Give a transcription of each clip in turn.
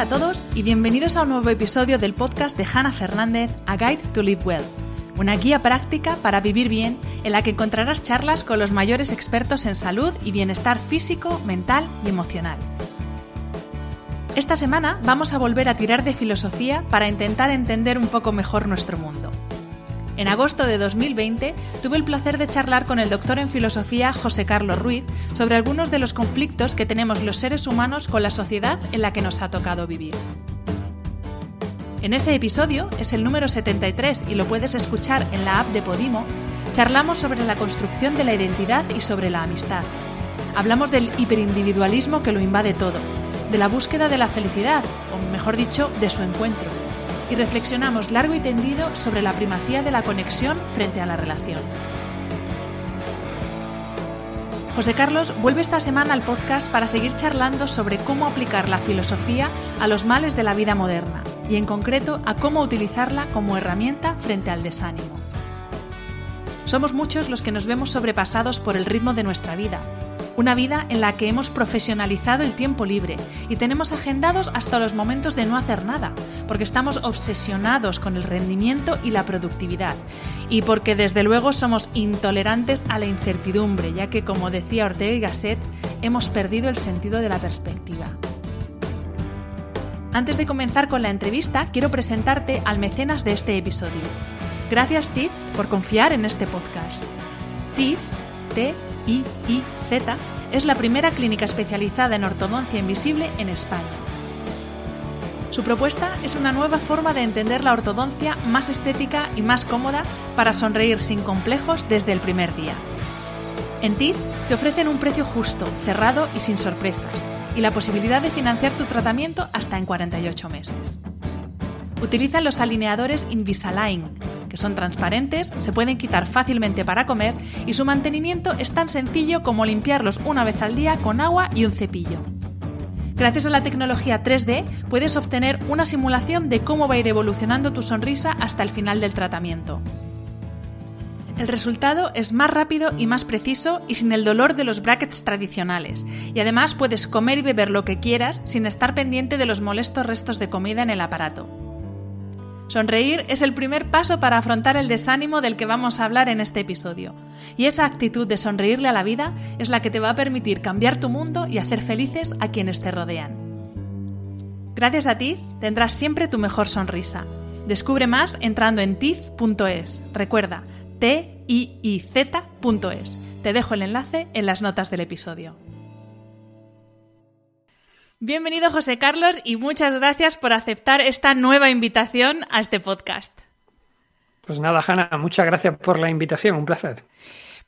Hola a todos y bienvenidos a un nuevo episodio del podcast de Hannah Fernández, A Guide to Live Well una guía práctica para vivir bien en la que encontrarás charlas con los mayores expertos en salud y bienestar físico, mental y emocional. Esta semana vamos a volver a tirar de filosofía para intentar entender un poco mejor nuestro mundo. En agosto de 2020 tuve el placer de charlar con el doctor en filosofía José Carlos Ruiz sobre algunos de los conflictos que tenemos los seres humanos con la sociedad en la que nos ha tocado vivir. En ese episodio, es el número 73 y lo puedes escuchar en la app de Podimo, charlamos sobre la construcción de la identidad y sobre la amistad. Hablamos del hiperindividualismo que lo invade todo, de la búsqueda de la felicidad, o mejor dicho, de su encuentro. Y reflexionamos largo y tendido sobre la primacía de la conexión frente a la relación. José Carlos vuelve esta semana al podcast para seguir charlando sobre cómo aplicar la filosofía a los males de la vida moderna y en concreto a cómo utilizarla como herramienta frente al desánimo. Somos muchos los que nos vemos sobrepasados por el ritmo de nuestra vida, una vida en la que hemos profesionalizado el tiempo libre y tenemos agendados hasta los momentos de no hacer nada, porque estamos obsesionados con el rendimiento y la productividad, y porque desde luego somos intolerantes a la incertidumbre, ya que como decía Ortega y Gasset, hemos perdido el sentido de la perspectiva. Antes de comenzar con la entrevista, quiero presentarte al mecenas de este episodio. Gracias, Tid, por confiar en este podcast. TID, T-I-I-Z, es la primera clínica especializada en ortodoncia invisible en España. Su propuesta es una nueva forma de entender la ortodoncia más estética y más cómoda para sonreír sin complejos desde el primer día. En TID te ofrecen un precio justo, cerrado y sin sorpresas y la posibilidad de financiar tu tratamiento hasta en 48 meses. Utilizan los alineadores Invisalign, que son transparentes, se pueden quitar fácilmente para comer y su mantenimiento es tan sencillo como limpiarlos una vez al día con agua y un cepillo. Gracias a la tecnología 3D puedes obtener una simulación de cómo va a ir evolucionando tu sonrisa hasta el final del tratamiento. El resultado es más rápido y más preciso y sin el dolor de los brackets tradicionales. Y además puedes comer y beber lo que quieras sin estar pendiente de los molestos restos de comida en el aparato. Sonreír es el primer paso para afrontar el desánimo del que vamos a hablar en este episodio. Y esa actitud de sonreírle a la vida es la que te va a permitir cambiar tu mundo y hacer felices a quienes te rodean. Gracias a ti tendrás siempre tu mejor sonrisa. Descubre más entrando en tiz.es. Recuerda, tiiz.es. Te dejo el enlace en las notas del episodio. Bienvenido José Carlos y muchas gracias por aceptar esta nueva invitación a este podcast. Pues nada, Hanna, muchas gracias por la invitación, un placer.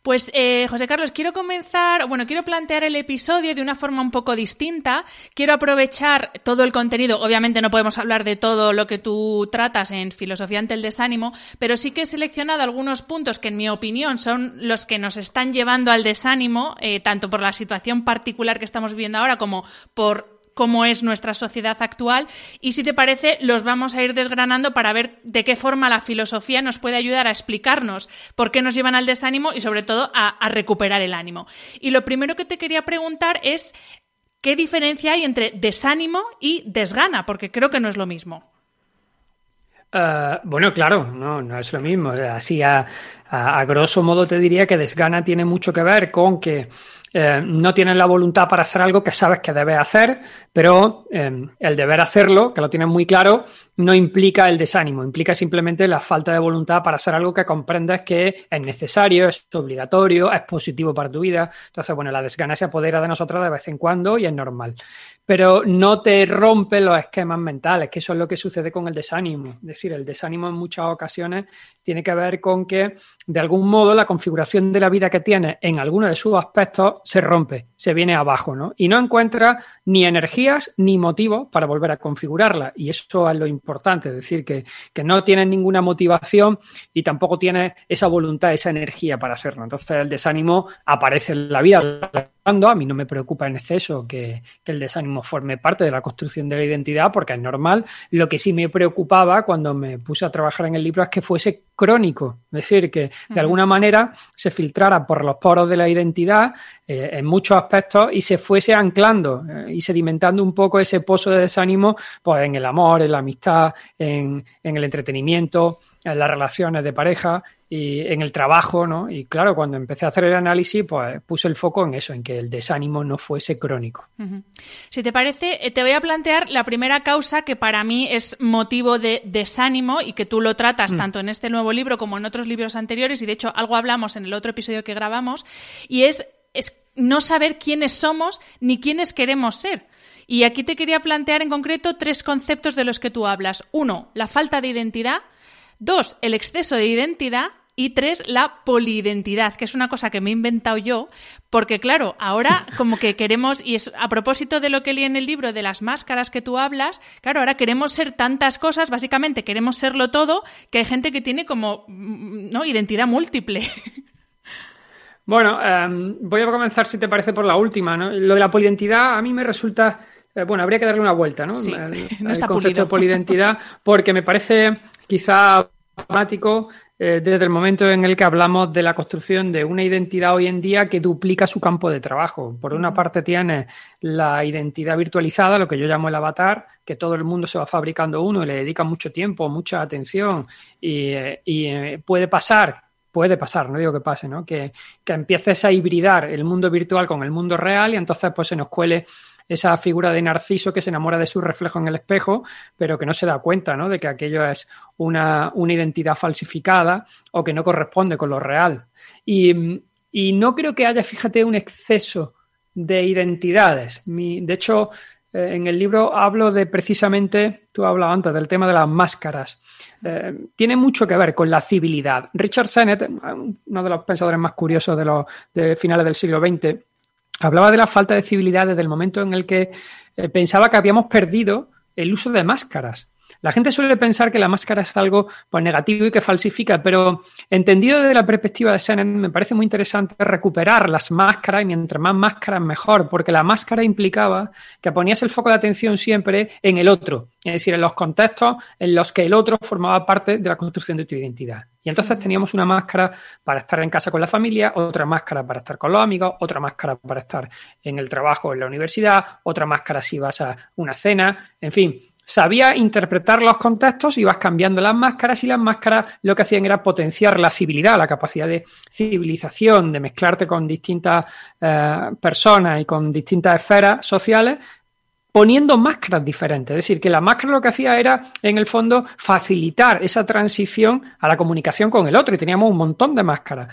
Pues eh, José Carlos, quiero comenzar, bueno, quiero plantear el episodio de una forma un poco distinta. Quiero aprovechar todo el contenido. Obviamente no podemos hablar de todo lo que tú tratas en Filosofía ante el Desánimo, pero sí que he seleccionado algunos puntos que, en mi opinión, son los que nos están llevando al desánimo, eh, tanto por la situación particular que estamos viviendo ahora como por cómo es nuestra sociedad actual y si te parece los vamos a ir desgranando para ver de qué forma la filosofía nos puede ayudar a explicarnos por qué nos llevan al desánimo y sobre todo a, recuperar el ánimo. Y lo primero que te quería preguntar es qué diferencia hay entre desánimo y desgana, porque creo que no es lo mismo. Eh, bueno, claro, no, no es lo mismo. Así a, a, grosso modo te diría que desgana tiene mucho que ver con que eh, no tienes la voluntad para hacer algo que sabes que debes hacer, pero eh, el deber hacerlo, que lo tienes muy claro, no implica el desánimo, implica simplemente la falta de voluntad para hacer algo que comprendas que es necesario, es obligatorio, es positivo para tu vida. Entonces, bueno, la desgana se apodera de nosotros de vez en cuando y es normal pero no te rompe los esquemas mentales, que eso es lo que sucede con el desánimo. Es decir, el desánimo en muchas ocasiones tiene que ver con que, de algún modo, la configuración de la vida que tienes en alguno de sus aspectos se rompe, se viene abajo, ¿no? Y no encuentras ni energías ni motivos para volver a configurarla. Y eso es lo importante, es decir, que, que no tienes ninguna motivación y tampoco tienes esa voluntad, esa energía para hacerlo. Entonces, el desánimo aparece en la vida a mí no me preocupa en exceso que, el desánimo forme parte de la construcción de la identidad porque es normal. Lo que sí me preocupaba cuando me puse a trabajar en el libro es que fuese crónico, es decir, que de alguna manera se filtrara por los poros de la identidad eh, en muchos aspectos y se fuese anclando eh, y sedimentando un poco ese pozo de desánimo pues, en el amor, en la amistad, en, en el entretenimiento, en las relaciones de pareja y en el trabajo, ¿no? Y claro, cuando empecé a hacer el análisis, pues puse el foco en eso, en que el desánimo no fuese crónico. Si te parece, eh, te voy a plantear la primera causa que para mí es motivo de desánimo y que tú lo tratas mm. tanto en este nuevo libro como en otros libros anteriores, y de hecho algo hablamos en el otro episodio que grabamos, y es, es no saber quiénes somos ni quiénes queremos ser. Y aquí te quería plantear en concreto tres conceptos de los que tú hablas. Uno, la falta de identidad. Dos, el exceso de identidad. Y tres, la poliidentidad, que es una cosa que me he inventado yo, porque claro, ahora como que queremos, y es a propósito de lo que leí en el libro de las máscaras que tú hablas, claro, ahora queremos ser tantas cosas, básicamente queremos serlo todo, que hay gente que tiene como, ¿no? Identidad múltiple. Bueno, em, voy a comenzar, si te parece, por la última, ¿no? Lo de la poliidentidad a mí me resulta, eh, bueno, habría que darle una vuelta, ¿no? Sí, el, concepto de poliidentidad, porque me parece quizá dramático eh, desde el momento en el que hablamos de la construcción de una identidad hoy en día que duplica su campo de trabajo. Por una parte tiene la identidad virtualizada, lo que yo llamo el avatar, que todo el mundo se va fabricando uno y le dedica mucho tiempo, mucha atención y, eh, eh, puede pasar puede pasar, no digo que pase, ¿no? Que, que empieces a hibridar el mundo virtual con el mundo real y entonces pues se nos cuele esa figura de Narciso que se enamora de su reflejo en el espejo, pero que no se da cuenta ¿no? de que aquello es una, identidad falsificada o que no corresponde con lo real. Y, no creo que haya, fíjate, un exceso de identidades. de hecho, eh, en el libro hablo de precisamente, tú has hablado antes del tema de las máscaras. Eh, tiene mucho que ver con la civilidad. Richard Sennett, uno de los pensadores más curiosos de los de finales del siglo XX, hablaba de la falta de civilidad desde el momento en el que eh, pensaba que habíamos perdido el uso de máscaras. La gente suele pensar que la máscara es algo pues, negativo y que falsifica, pero entendido desde la perspectiva de Sennett, me parece muy interesante recuperar las máscaras y mientras más máscaras mejor, porque la máscara implicaba que ponías el foco de atención siempre en el otro, es decir, en los contextos en los que el otro formaba parte de la construcción de tu identidad. Y entonces teníamos una máscara para estar en casa con la familia, otra máscara para estar con los amigos, otra máscara para estar en el trabajo, en la universidad, otra máscara si vas a una cena, en fin, sabía interpretar los contextos, ibas cambiando las máscaras y las máscaras lo que hacían era potenciar la civilidad, la capacidad de civilización, de mezclarte con distintas eh, personas y con distintas esferas sociales poniendo máscaras diferentes. Es decir, que la máscara lo que hacía era, en el fondo, facilitar esa transición a la comunicación con el otro y teníamos un montón de máscaras.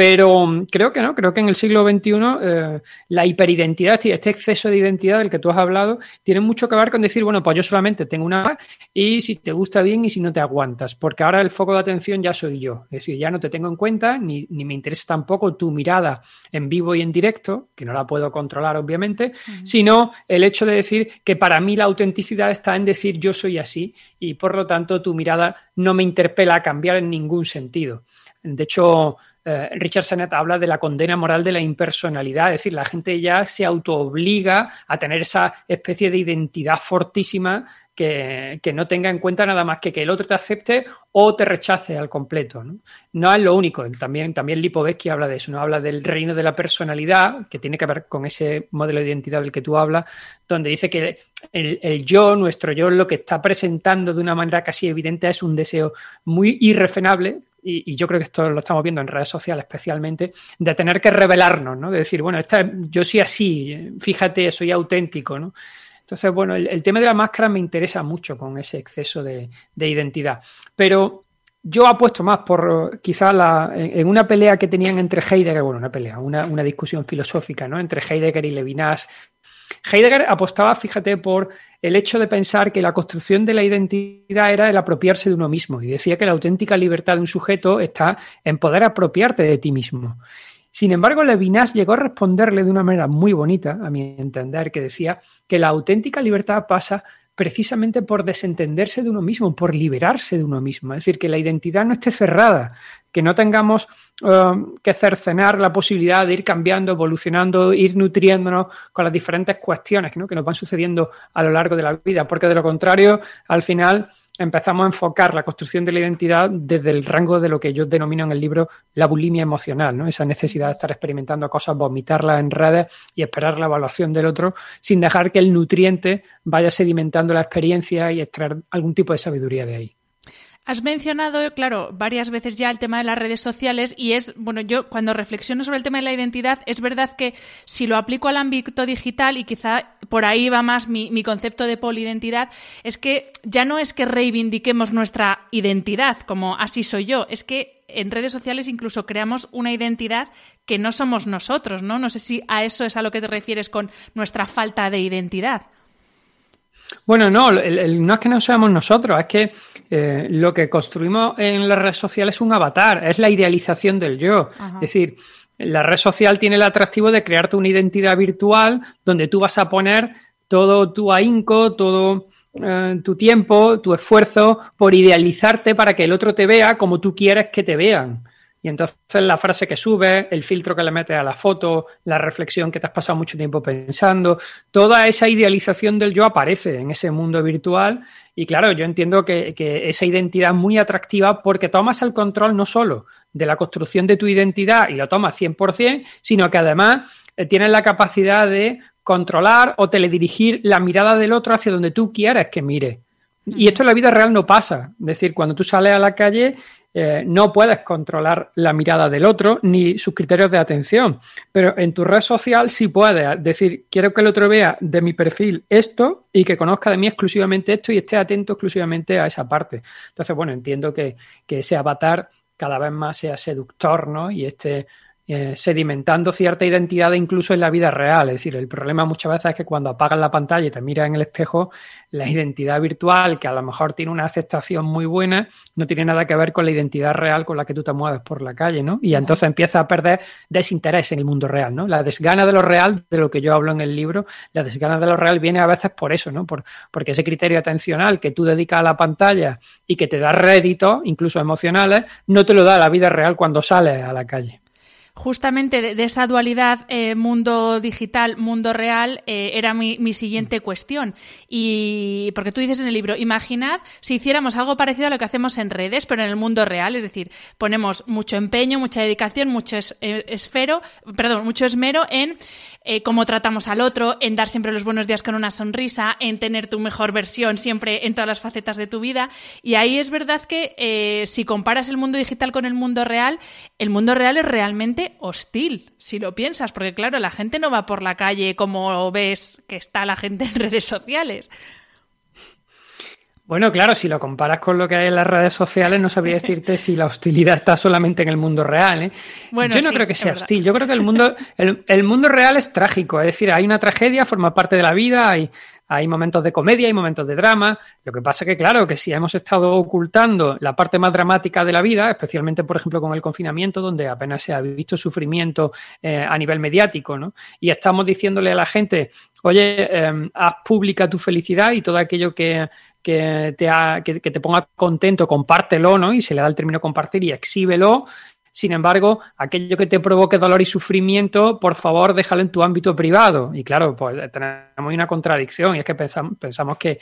Pero mm, creo que no, creo que en el siglo XXI eh, la hiperidentidad, este exceso de identidad del que tú has hablado, tiene mucho que ver con decir, bueno, pues yo solamente tengo una y si te gusta bien y si no te aguantas, porque ahora el foco de atención ya soy yo, es decir, ya no te tengo en cuenta ni, me interesa tampoco tu mirada en vivo y en directo, que no la puedo controlar obviamente, sino el hecho de decir que para mí la autenticidad está en decir yo soy así y por lo tanto tu mirada no me interpela a cambiar en ningún sentido. De hecho, eh, Richard Sennett habla de la condena moral de la impersonalidad, es decir, la gente ya se autoobliga a tener esa especie de identidad fortísima que, no tenga en cuenta nada más que que el otro te acepte o te rechace al completo. No, es lo único, también, también Lipovetsky habla de eso, ¿no? habla del reino de la personalidad, que tiene que ver con ese modelo de identidad del que tú hablas, donde dice que el, el yo, nuestro yo, lo que está presentando de una manera casi evidente es un deseo muy irrefrenable, y, yo creo que esto lo estamos viendo en redes sociales especialmente, de tener que revelarnos, ¿no? De decir, bueno, esta, yo soy así, fíjate, soy auténtico, ¿no? Entonces, bueno, el, tema de la máscara me interesa mucho con ese exceso de, identidad. Pero yo apuesto más por quizá la, en, una pelea que tenían entre Heidegger, bueno, una pelea, una, una discusión filosófica, ¿no? Entre Heidegger y Levinas. Heidegger apostaba, fíjate, por el hecho de pensar que la construcción de la identidad era el apropiarse de uno mismo y decía que la auténtica libertad de un sujeto está en poder apropiarte de ti mismo. Sin embargo, Levinas llegó a responderle de una manera muy bonita, a mi entender, que decía que la auténtica libertad pasa precisamente por desentenderse de uno mismo, por liberarse de uno mismo. Es decir, que la identidad no esté cerrada, que no tengamos um, que cercenar la posibilidad de ir cambiando, evolucionando, ir nutriéndonos con las diferentes cuestiones que nos van sucediendo a lo largo de la vida, porque de lo contrario, al final empezamos a enfocar la construcción de la identidad desde el rango de lo que yo denomino en el libro la bulimia emocional, ¿no? Esa necesidad de estar experimentando cosas, vomitarlas en redes y esperar la evaluación del otro sin dejar que el nutriente vaya sedimentando la experiencia y extraer algún tipo de sabiduría de ahí. Has mencionado, claro, varias veces ya el tema de las redes sociales y es, bueno, yo cuando reflexiono sobre el tema de la identidad, es verdad que si lo aplico al ámbito digital y quizá por ahí va más mi, concepto de polidentidad, es que ya no es que reivindiquemos nuestra identidad como así soy yo, es que en redes sociales incluso creamos una identidad que no somos nosotros, ¿no? No sé si a eso es a lo que te refieres con nuestra falta de identidad. Bueno, no, no es que no seamos nosotros, es que eh, lo que construimos en las redes sociales es un avatar, es la idealización del yo. Es decir, la red social tiene el atractivo de crearte una identidad virtual donde tú vas a poner todo tu ahínco, todo eh, tu tiempo, tu esfuerzo por idealizarte para que el otro te vea como tú quieres que te vean. Y entonces la frase que sube, el filtro que le metes a la foto, la reflexión que te has pasado mucho tiempo pensando, toda esa idealización del yo aparece en ese mundo virtual. Y claro, yo entiendo que, esa identidad es muy atractiva porque tomas el control no solo de la construcción de tu identidad y lo tomas 100%, sino que además eh, tienes la capacidad de controlar o teledirigir la mirada del otro hacia donde tú quieres que mire. Y esto en la vida real no pasa. Es decir, cuando tú sales a la calle eh, no puedes controlar la mirada del otro ni sus criterios de atención, pero en tu red social sí puedes decir, quiero que el otro vea de mi perfil esto y que conozca de mí exclusivamente esto y esté atento exclusivamente a esa parte. Entonces, bueno, entiendo que, que ese avatar cada vez más sea seductor, ¿no? Y este eh, sedimentando cierta identidad incluso en la vida real. Es decir, el problema muchas veces es que cuando apagas la pantalla y te miras en el espejo, la identidad virtual, que a lo mejor tiene una aceptación muy buena, no tiene nada que ver con la identidad real con la que tú te mueves por la calle, ¿no? Y entonces empieza a perder desinterés en el mundo real, ¿no? La desgana de lo real, de lo que yo hablo en el libro, la desgana de lo real viene a veces por eso, ¿no? Por, porque ese criterio atencional que tú dedicas a la pantalla y que te da réditos, incluso emocionales, no te lo da la vida real cuando sales a la calle justamente de, esa dualidad eh, mundo digital, mundo real, eh, era mi, siguiente cuestión. Y porque tú dices en el libro, imaginad si hiciéramos algo parecido a lo que hacemos en redes, pero en el mundo real, es decir, ponemos mucho empeño, mucha dedicación, mucho eh, esfero, perdón, mucho esmero en cómo tratamos al otro, en dar siempre los buenos días con una sonrisa, en tener tu mejor versión siempre en todas las facetas de tu vida. Y ahí es verdad que si comparas el mundo digital con el mundo real, el mundo real es realmente hostil, si lo piensas, porque claro, la gente no va por la calle como ves que está la gente en redes sociales. Bueno, claro, si lo comparas con lo que hay en las redes sociales, no sabría decirte si la hostilidad está solamente en el mundo real. ¿eh? Bueno, yo no creo que sea hostil. Yo creo que el mundo, el, el, mundo real es trágico. Es decir, hay una tragedia, forma parte de la vida, hay, hay momentos de comedia, hay momentos de drama. Lo que pasa que, claro, que si hemos estado ocultando la parte más dramática de la vida, especialmente, por ejemplo, con el confinamiento, donde apenas se ha visto sufrimiento eh, a nivel mediático, ¿no? Y estamos diciéndole a la gente, oye, eh, haz pública tu felicidad y todo aquello que, te, que, que, te ponga contento, compártelo, ¿no? Y se le da el término compartir y exhíbelo. Sin embargo, aquello que te provoque dolor y sufrimiento, por favor, déjalo en tu ámbito privado. Y claro, pues tenemos una contradicción y es que pensamos, que,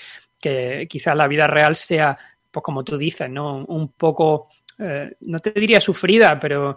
quizás la vida real sea, pues como tú dices, ¿no? Un poco, eh, no te diría sufrida, pero...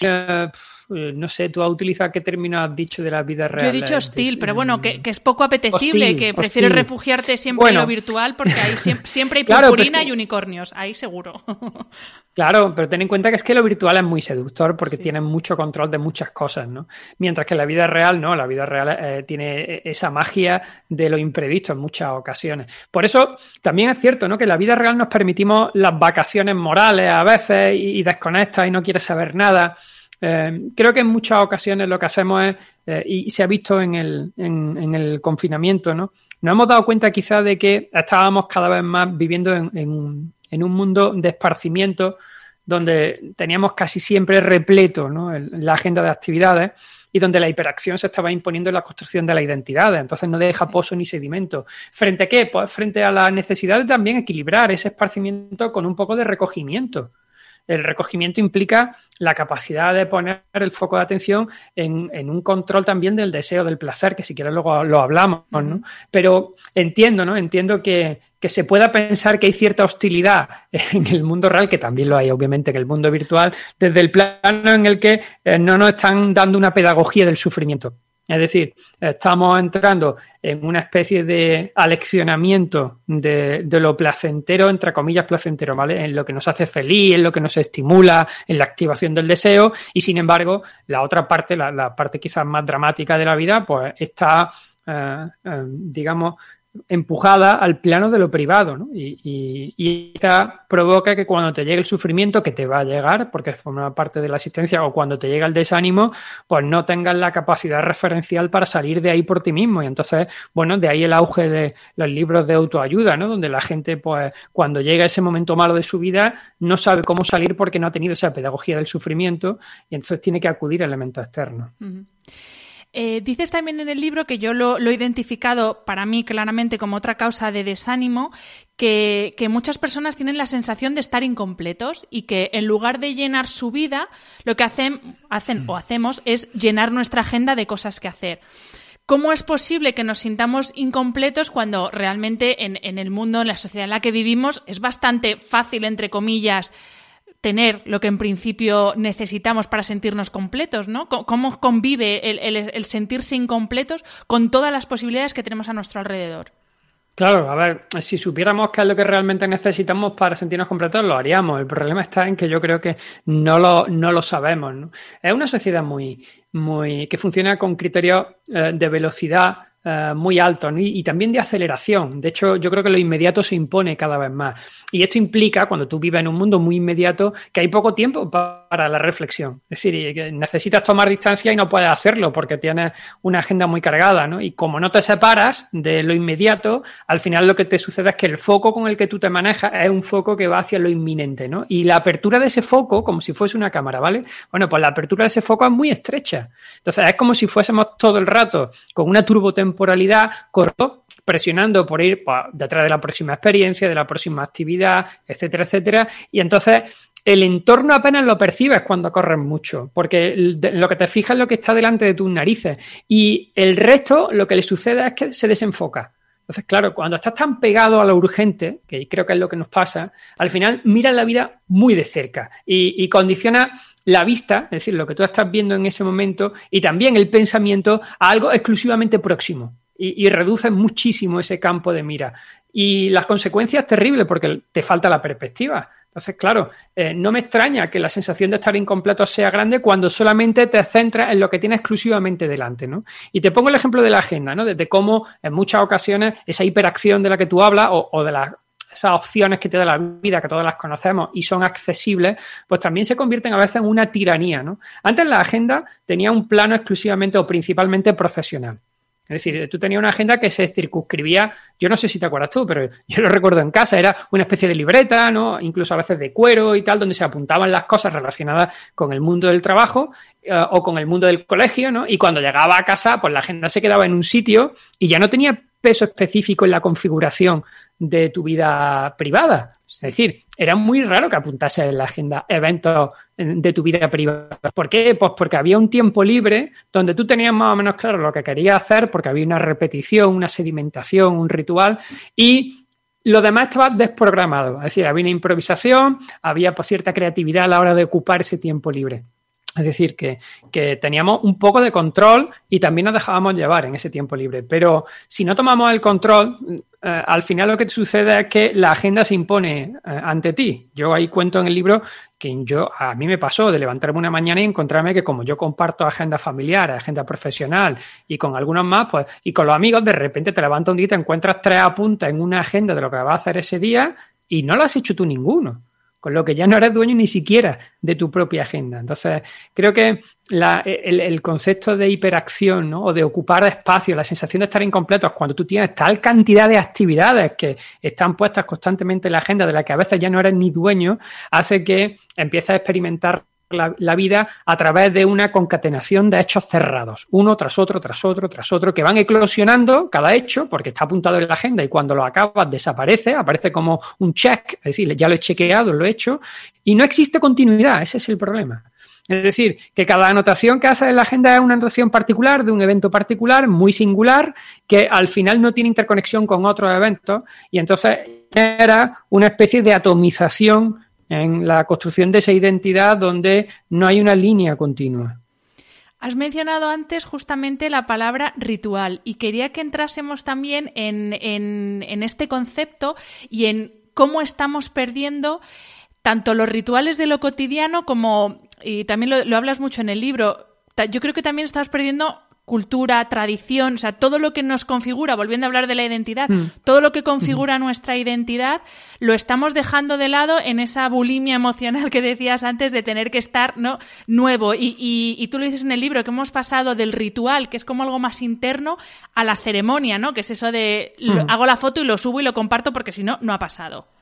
Eh, no sé, tú has utilizado qué término has dicho de la vida real. Yo he dicho hostil, pero bueno, que, es poco apetecible, que prefieres refugiarte siempre en lo virtual porque ahí siempre, hay purpurina y unicornios, ahí seguro. Claro, pero ten en cuenta que es que lo virtual es muy seductor porque tiene mucho control de muchas cosas, ¿no? Mientras que la vida real, no, la vida real eh, tiene esa magia de lo imprevisto en muchas ocasiones. Por eso también es cierto, ¿no? Que en la vida real nos permitimos las vacaciones morales a veces y, desconectas y no quieres saber nada. Eh, creo que en muchas ocasiones lo que hacemos es, eh, y se ha visto en el, en, el confinamiento, ¿no? Nos hemos dado cuenta quizás de que estábamos cada vez más viviendo en, en un mundo de esparcimiento donde teníamos casi siempre repleto la agenda de actividades y donde la hiperacción se estaba imponiendo en la construcción de la identidad. Entonces no deja pozo ni sedimento. ¿Frente a qué? Pues frente a la necesidad de también equilibrar ese esparcimiento con un poco de recogimiento. El recogimiento implica la capacidad de poner el foco de atención en, un control también del deseo, del placer, que si quieres luego lo hablamos, ¿no? Pero entiendo, ¿no? Entiendo que, que se pueda pensar que hay cierta hostilidad en el mundo real, que también lo hay, obviamente, que el mundo virtual, desde el plano en el que eh, no nos están dando una pedagogía del sufrimiento. Es decir, estamos entrando en una especie de aleccionamiento de, lo placentero, entre comillas, placentero, ¿vale? En lo que nos hace feliz, en lo que nos estimula, en la activación del deseo, y sin embargo, la otra parte, la, parte quizás más dramática de la vida, pues está, eh, eh, digamos, empujada al plano de lo privado, ¿no? Y, y, esta provoca que cuando te llegue el sufrimiento, que te va a llegar, porque forma parte de la existencia, o cuando te llega el desánimo, pues no tengas la capacidad referencial para salir de ahí por ti mismo. Y entonces, bueno, de ahí el auge de los libros de autoayuda, ¿no? Donde la gente, pues, cuando llega ese momento malo de su vida, no sabe cómo salir porque no ha tenido esa pedagogía del sufrimiento y entonces tiene que acudir a elementos externos. Eh, dices también en el libro que yo lo, he identificado para mí claramente como otra causa de desánimo, que, muchas personas tienen la sensación de estar incompletos y que en lugar de llenar su vida, lo que hacen, hacen o hacemos es llenar nuestra agenda de cosas que hacer. ¿Cómo es posible que nos sintamos incompletos cuando realmente en, en el mundo, en la sociedad en la que vivimos, es bastante fácil, entre comillas, tener lo que en principio necesitamos para sentirnos completos, ¿no? ¿Cómo convive el, sentirse incompletos con todas las posibilidades que tenemos a nuestro alrededor? Claro, a ver, si supiéramos qué es lo que realmente necesitamos para sentirnos completos, lo haríamos. El problema está en que yo creo que no lo, no lo sabemos. Es una sociedad muy, muy que funciona con criterios eh, de velocidad eh, muy altos y, también de aceleración. De hecho, yo creo que lo inmediato se impone cada vez más. Y esto implica, cuando tú vives en un mundo muy inmediato, que hay poco tiempo para la reflexión. Es decir, necesitas tomar distancia y no puedes hacerlo porque tienes una agenda muy cargada. ¿no? Y como no te separas de lo inmediato, al final lo que te sucede es que el foco con el que tú te manejas es un foco que va hacia lo inminente. ¿no? Y la apertura de ese foco, como si fuese una cámara, ¿vale? Bueno, pues la apertura de ese foco es muy estrecha. Entonces, es como si fuésemos todo el rato con una turbotemporalidad temporalidad corto, presionando por ir pues, detrás de la próxima experiencia, de la próxima actividad, etcétera, etcétera. Y entonces el entorno apenas lo percibes cuando corres mucho, porque lo que te fijas es lo que está delante de tus narices. Y el resto, lo que le sucede es que se desenfoca. Entonces, claro, cuando estás tan pegado a lo urgente, que creo que es lo que nos pasa, al final miras la vida muy de cerca y, y condiciona la vista, es decir, lo que tú estás viendo en ese momento, y también el pensamiento a algo exclusivamente próximo. Y, reduce muchísimo ese campo de mira. Y las consecuencias terribles porque te falta la perspectiva. Entonces, claro, eh, no me extraña que la sensación de estar incompleto sea grande cuando solamente te centras en lo que tienes exclusivamente delante, ¿no? Y te pongo el ejemplo de la agenda, ¿no? Desde cómo en muchas ocasiones esa hiperacción de la que tú hablas o, o de la esas opciones que te da la vida, que todas las conocemos y son accesibles, pues también se convierten a veces en una tiranía. ¿no? Antes la agenda tenía un plano exclusivamente o principalmente profesional. Es decir, tú tenías una agenda que se circunscribía, yo no sé si te acuerdas tú, pero yo lo recuerdo en casa, era una especie de libreta, ¿no? Incluso a veces de cuero y tal, donde se apuntaban las cosas relacionadas con el mundo del trabajo eh, o con el mundo del colegio, ¿no? Y cuando llegaba a casa, pues la agenda se quedaba en un sitio y ya no tenía peso específico en la configuración de tu vida privada. Es decir, era muy raro que apuntase en la agenda eventos de tu vida privada. ¿Por qué? Pues porque había un tiempo libre donde tú tenías más o menos claro lo que querías hacer, porque había una repetición, una sedimentación, un ritual, y lo demás estaba desprogramado. Es decir, había una improvisación, había pues, cierta creatividad a la hora de ocupar ese tiempo libre. Es decir, que, que, teníamos un poco de control y también nos dejábamos llevar en ese tiempo libre. Pero si no tomamos el control, eh, al final lo que sucede es que la agenda se impone eh, ante ti. Yo ahí cuento en el libro que yo a mí me pasó de levantarme una mañana y encontrarme que como yo comparto agenda familiar, agenda profesional y con algunos más, pues y con los amigos de repente te levantas un día y te encuentras tres apuntes en una agenda de lo que vas a hacer ese día y no lo has hecho tú ninguno con lo que ya no eres dueño ni siquiera de tu propia agenda. Entonces, creo que el, concepto de hiperacción o de ocupar espacio, la sensación de estar incompletos cuando tú tienes tal cantidad de actividades que están puestas constantemente en la agenda, de la que a veces ya no eres ni dueño, hace que empieces a experimentar la, vida a través de una concatenación de hechos cerrados, uno tras otro, tras otro, tras otro, que van eclosionando cada hecho, porque está apuntado en la agenda y cuando lo acabas desaparece, aparece como un check, es decir, ya lo he chequeado, lo he hecho, y no existe continuidad, ese es el problema. Es decir, que cada anotación que hace en la agenda es una anotación particular de un evento particular, muy singular, que al final no tiene interconexión con otros eventos y entonces era una especie de atomización en la construcción de esa identidad donde no hay una línea continua. Has mencionado antes justamente la palabra ritual y quería que entrásemos también en, este concepto y en cómo estamos perdiendo tanto los rituales de lo cotidiano como, y también lo, lo hablas mucho en el libro, yo creo que también estamos perdiendo cultura, tradición, o sea, todo lo que nos configura, volviendo a hablar de la identidad, mm. todo lo que configura nuestra identidad, lo estamos dejando de lado en esa bulimia emocional que decías antes de tener que estar ¿no? nuevo. Y, y, tú lo dices en el libro, que hemos pasado del ritual, que es como algo más interno, a la ceremonia, ¿no? Que es eso de mm. hago la foto y lo subo y lo comparto porque si no, no ha pasado.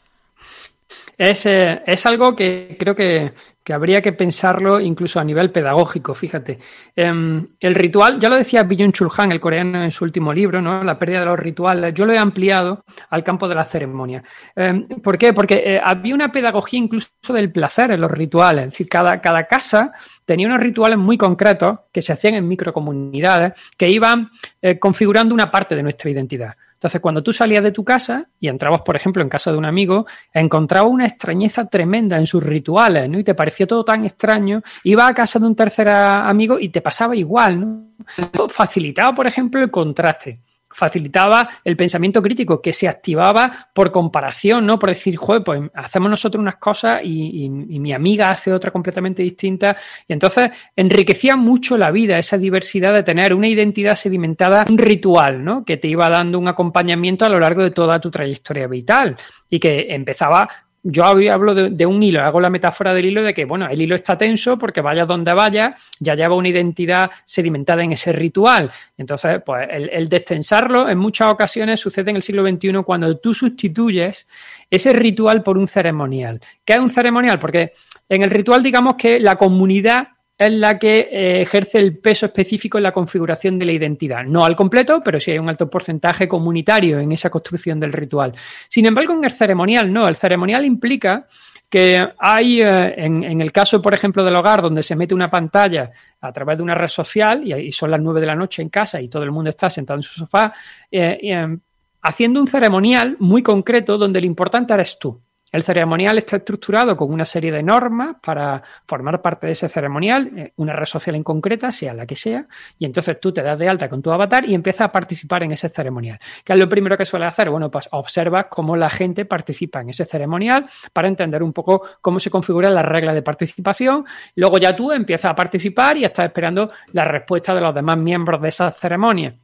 Es, eh, es algo que creo que, que habría que pensarlo incluso a nivel pedagógico, fíjate. Em, el ritual, ya lo decía Byung Chul Han, el coreano, en su último libro, ¿no? La pérdida de los rituales, yo lo he ampliado al campo de la ceremonia. Em, ¿Por qué? Porque eh, había una pedagogía incluso del placer en los rituales, es decir, cada, cada casa tenía unos rituales muy concretos que se hacían en microcomunidades que iban eh, configurando una parte de nuestra identidad. Entonces, cuando tú salías de tu casa y entrabas, por ejemplo, en casa de un amigo, encontrabas una extrañeza tremenda en sus rituales, ¿no? Y te parecía todo tan extraño. Ibas a casa de un tercer amigo y te pasaba igual, ¿no? Facilitaba, por ejemplo, el contraste facilitaba el pensamiento crítico que se activaba por comparación, ¿no? Por decir, joder, pues hacemos nosotros unas cosas y, mi amiga hace otra completamente distinta. Y entonces enriquecía mucho la vida, esa diversidad de tener una identidad sedimentada, un ritual, ¿no? Que te iba dando un acompañamiento a lo largo de toda tu trayectoria vital y que empezaba yo hablo de, un hilo, hago la metáfora del hilo de que, bueno, el hilo está tenso porque vaya donde vaya, ya lleva una identidad sedimentada en ese ritual. Entonces, pues el, el destensarlo en muchas ocasiones sucede en el siglo XXI cuando tú sustituyes ese ritual por un ceremonial. ¿Qué es un ceremonial? Porque en el ritual, digamos que la comunidad es la que eh, ejerce el peso específico en la configuración de la identidad. No al completo, pero sí hay un alto porcentaje comunitario en esa construcción del ritual. Sin embargo, en el ceremonial no. El ceremonial implica que hay, eh, en, el caso, por ejemplo, del hogar, donde se mete una pantalla a través de una red social y, son las nueve de la noche en casa y todo el mundo está sentado en su sofá, eh, haciendo un ceremonial muy concreto donde lo importante eres tú. El ceremonial está estructurado con una serie de normas para formar parte de ese ceremonial, eh, una red social en concreta, sea la que sea, y entonces tú te das de alta con tu avatar y empiezas a participar en ese ceremonial. ¿Qué es lo primero que suele hacer? Bueno, pues observas cómo la gente participa en ese ceremonial para entender un poco cómo se configuran las reglas de participación. Luego ya tú empiezas a participar y estás esperando la respuesta de los demás miembros de esa ceremonia.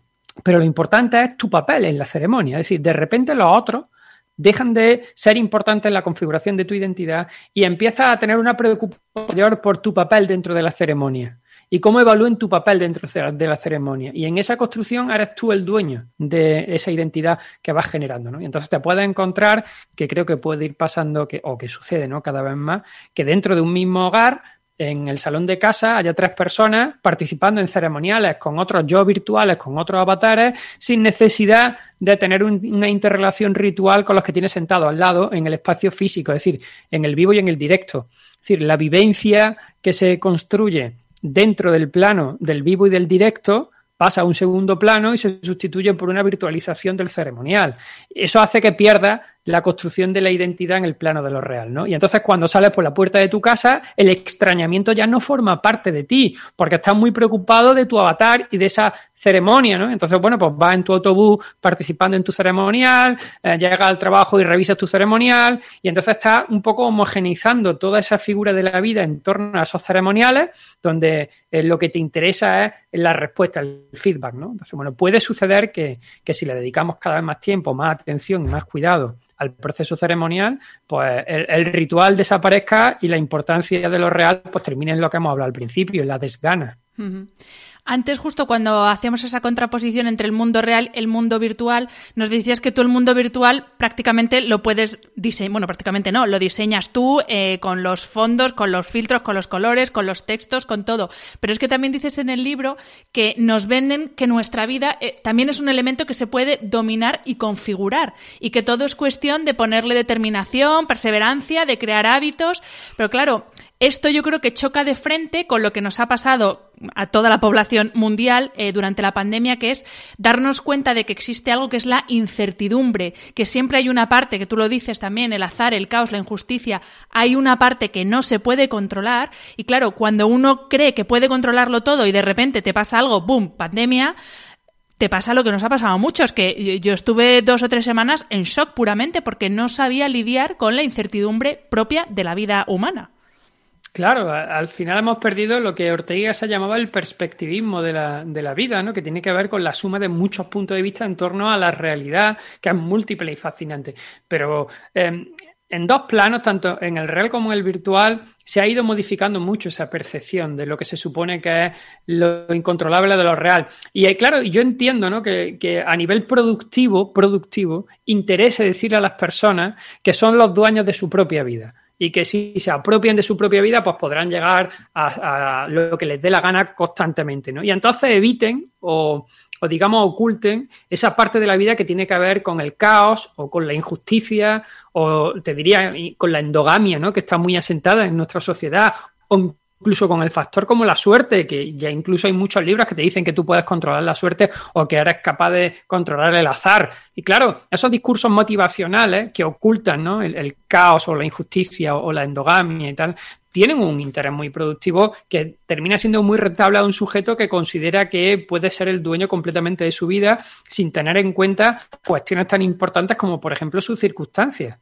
Pero lo importante es tu papel en la ceremonia, es decir, de repente los otros dejan de ser importantes en la configuración de tu identidad y empiezas a tener una preocupación mayor por tu papel dentro de la ceremonia y cómo evalúen tu papel dentro de la ceremonia. Y en esa construcción eres tú el dueño de esa identidad que vas generando. ¿no? Y entonces te puedes encontrar, que creo que puede ir pasando, que, o que sucede ¿no? cada vez más, que dentro de un mismo hogar en el salón de casa haya tres personas participando en ceremoniales con otros yo virtuales, con otros avatares, sin necesidad de tener una interrelación ritual con los que tienes sentado al lado en el espacio físico, es decir, en el vivo y en el directo. Es decir, la vivencia que se construye dentro del plano del vivo y del directo pasa a un segundo plano y se sustituye por una virtualización del ceremonial. Eso hace que pierda la construcción de la identidad en el plano de lo real, ¿no? Y entonces cuando sales por la puerta de tu casa, el extrañamiento ya no forma parte de ti, porque estás muy preocupado de tu avatar y de esa ceremonia, ¿no? Entonces, bueno, pues vas en tu autobús participando en tu ceremonial, eh, llegas al trabajo y revisas tu ceremonial, y entonces estás un poco homogeneizando toda esa figura de la vida en torno a esos ceremoniales, donde eh, lo que te interesa es la respuesta, el feedback, ¿no? Entonces, bueno, puede suceder que, que si le dedicamos cada vez más tiempo, más atención y más cuidado al proceso ceremonial, pues el, ritual desaparezca y la importancia de lo real pues termine en lo que hemos hablado al principio, en la desgana. Antes, justo cuando hacíamos esa contraposición entre el mundo real y el mundo virtual, nos decías que tú el mundo virtual prácticamente lo puedes diseñar, bueno, prácticamente no, lo diseñas tú eh, con los fondos, con los filtros, con los colores, con los textos, con todo. Pero es que también dices en el libro que nos venden que nuestra vida eh, también es un elemento que se puede dominar y configurar y que todo es cuestión de ponerle determinación, perseverancia, de crear hábitos. Pero claro, esto yo creo que choca de frente con lo que nos ha pasado a toda la población mundial eh, durante la pandemia, que es darnos cuenta de que existe algo que es la incertidumbre, que siempre hay una parte, que tú lo dices también, el azar, el caos, la injusticia, hay una parte que no se puede controlar y claro, cuando uno cree que puede controlarlo todo y de repente te pasa algo, ¡boom!, pandemia, te pasa lo que nos ha pasado a muchos, que yo estuve dos o tres semanas en shock puramente porque no sabía lidiar con la incertidumbre propia de la vida humana. Claro, al final hemos perdido lo que Ortega se llamaba el perspectivismo de la, de la, vida, ¿no? que tiene que ver con la suma de muchos puntos de vista en torno a la realidad, que es múltiple y fascinante. Pero em, en dos planos, tanto en el real como en el virtual, se ha ido modificando mucho esa percepción de lo que se supone que es lo incontrolable de lo real. Y eh, claro, yo entiendo ¿no? que, que, a nivel productivo, productivo, interese decirle a las personas que son los dueños de su propia vida y que si se apropian de su propia vida, pues podrán llegar a, lo que les dé la gana constantemente, ¿no? Y entonces eviten o, digamos, oculten esa parte de la vida que tiene que ver con el caos o con la injusticia o te diría con la endogamia, ¿no? Que está muy asentada en nuestra sociedad incluso con el factor como la suerte, que ya incluso hay muchos libros que te dicen que tú puedes controlar la suerte o que eres capaz de controlar el azar. Y claro, esos discursos motivacionales que ocultan ¿no? el, caos o la injusticia o, la endogamia y tal, tienen un interés muy productivo que termina siendo muy rentable a un sujeto que considera que puede ser el dueño completamente de su vida sin tener en cuenta cuestiones tan importantes como, por ejemplo, sus circunstancias.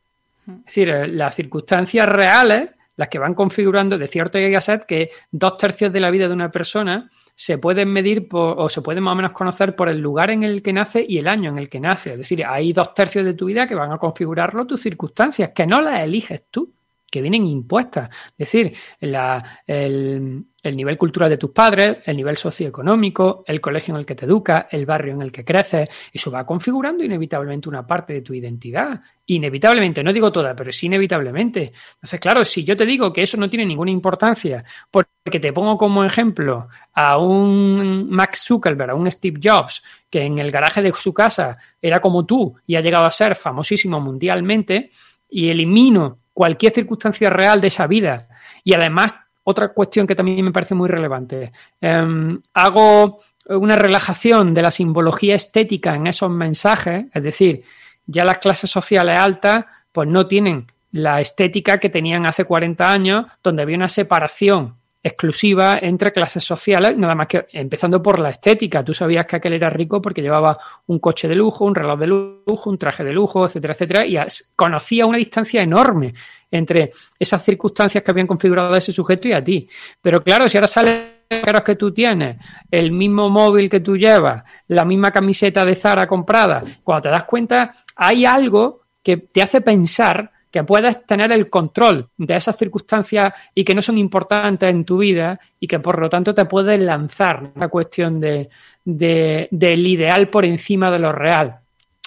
Es decir, eh, las circunstancias reales las que van configurando, de cierto Gasset, que dos tercios de la vida de una persona se pueden medir o se pueden más o menos conocer por el lugar en el que nace y el año en el que nace. Es decir, hay dos tercios de tu vida que van a configurarlo tus circunstancias, que no las eliges tú, que vienen impuestas. Es decir, la, el, el nivel cultural de tus padres, el nivel socioeconómico, el colegio en el que te educas, el barrio en el que creces, eso va configurando inevitablemente una parte de tu identidad. Inevitablemente, no digo toda, pero sí inevitablemente. Entonces, claro, si yo te digo que eso no tiene ninguna importancia, porque te pongo como ejemplo a un Max Zuckerberg, a un Steve Jobs, que en el garaje de su casa era como tú y ha llegado a ser famosísimo mundialmente, y elimino cualquier circunstancia real de esa vida y además otra cuestión que también me parece muy relevante. Em, hago una relajación de la simbología estética en esos mensajes, es decir, ya las clases sociales altas pues no tienen la estética que tenían hace 40 años, donde había una separación exclusiva entre clases sociales, nada más que empezando por la estética. Tú sabías que aquel era rico porque llevaba un coche de lujo, un reloj de lujo, un traje de lujo, etcétera, etcétera, y conocía una distancia enorme entre esas circunstancias que habían configurado a ese sujeto y a ti. Pero claro, si ahora sale que tú tienes, el mismo móvil que tú llevas, la misma camiseta de Zara comprada, cuando te das cuenta, hay algo que te hace pensar que puedes tener el control de esas circunstancias y que no son importantes en tu vida y que por lo tanto te puedes lanzar la cuestión de, del ideal por encima de lo real.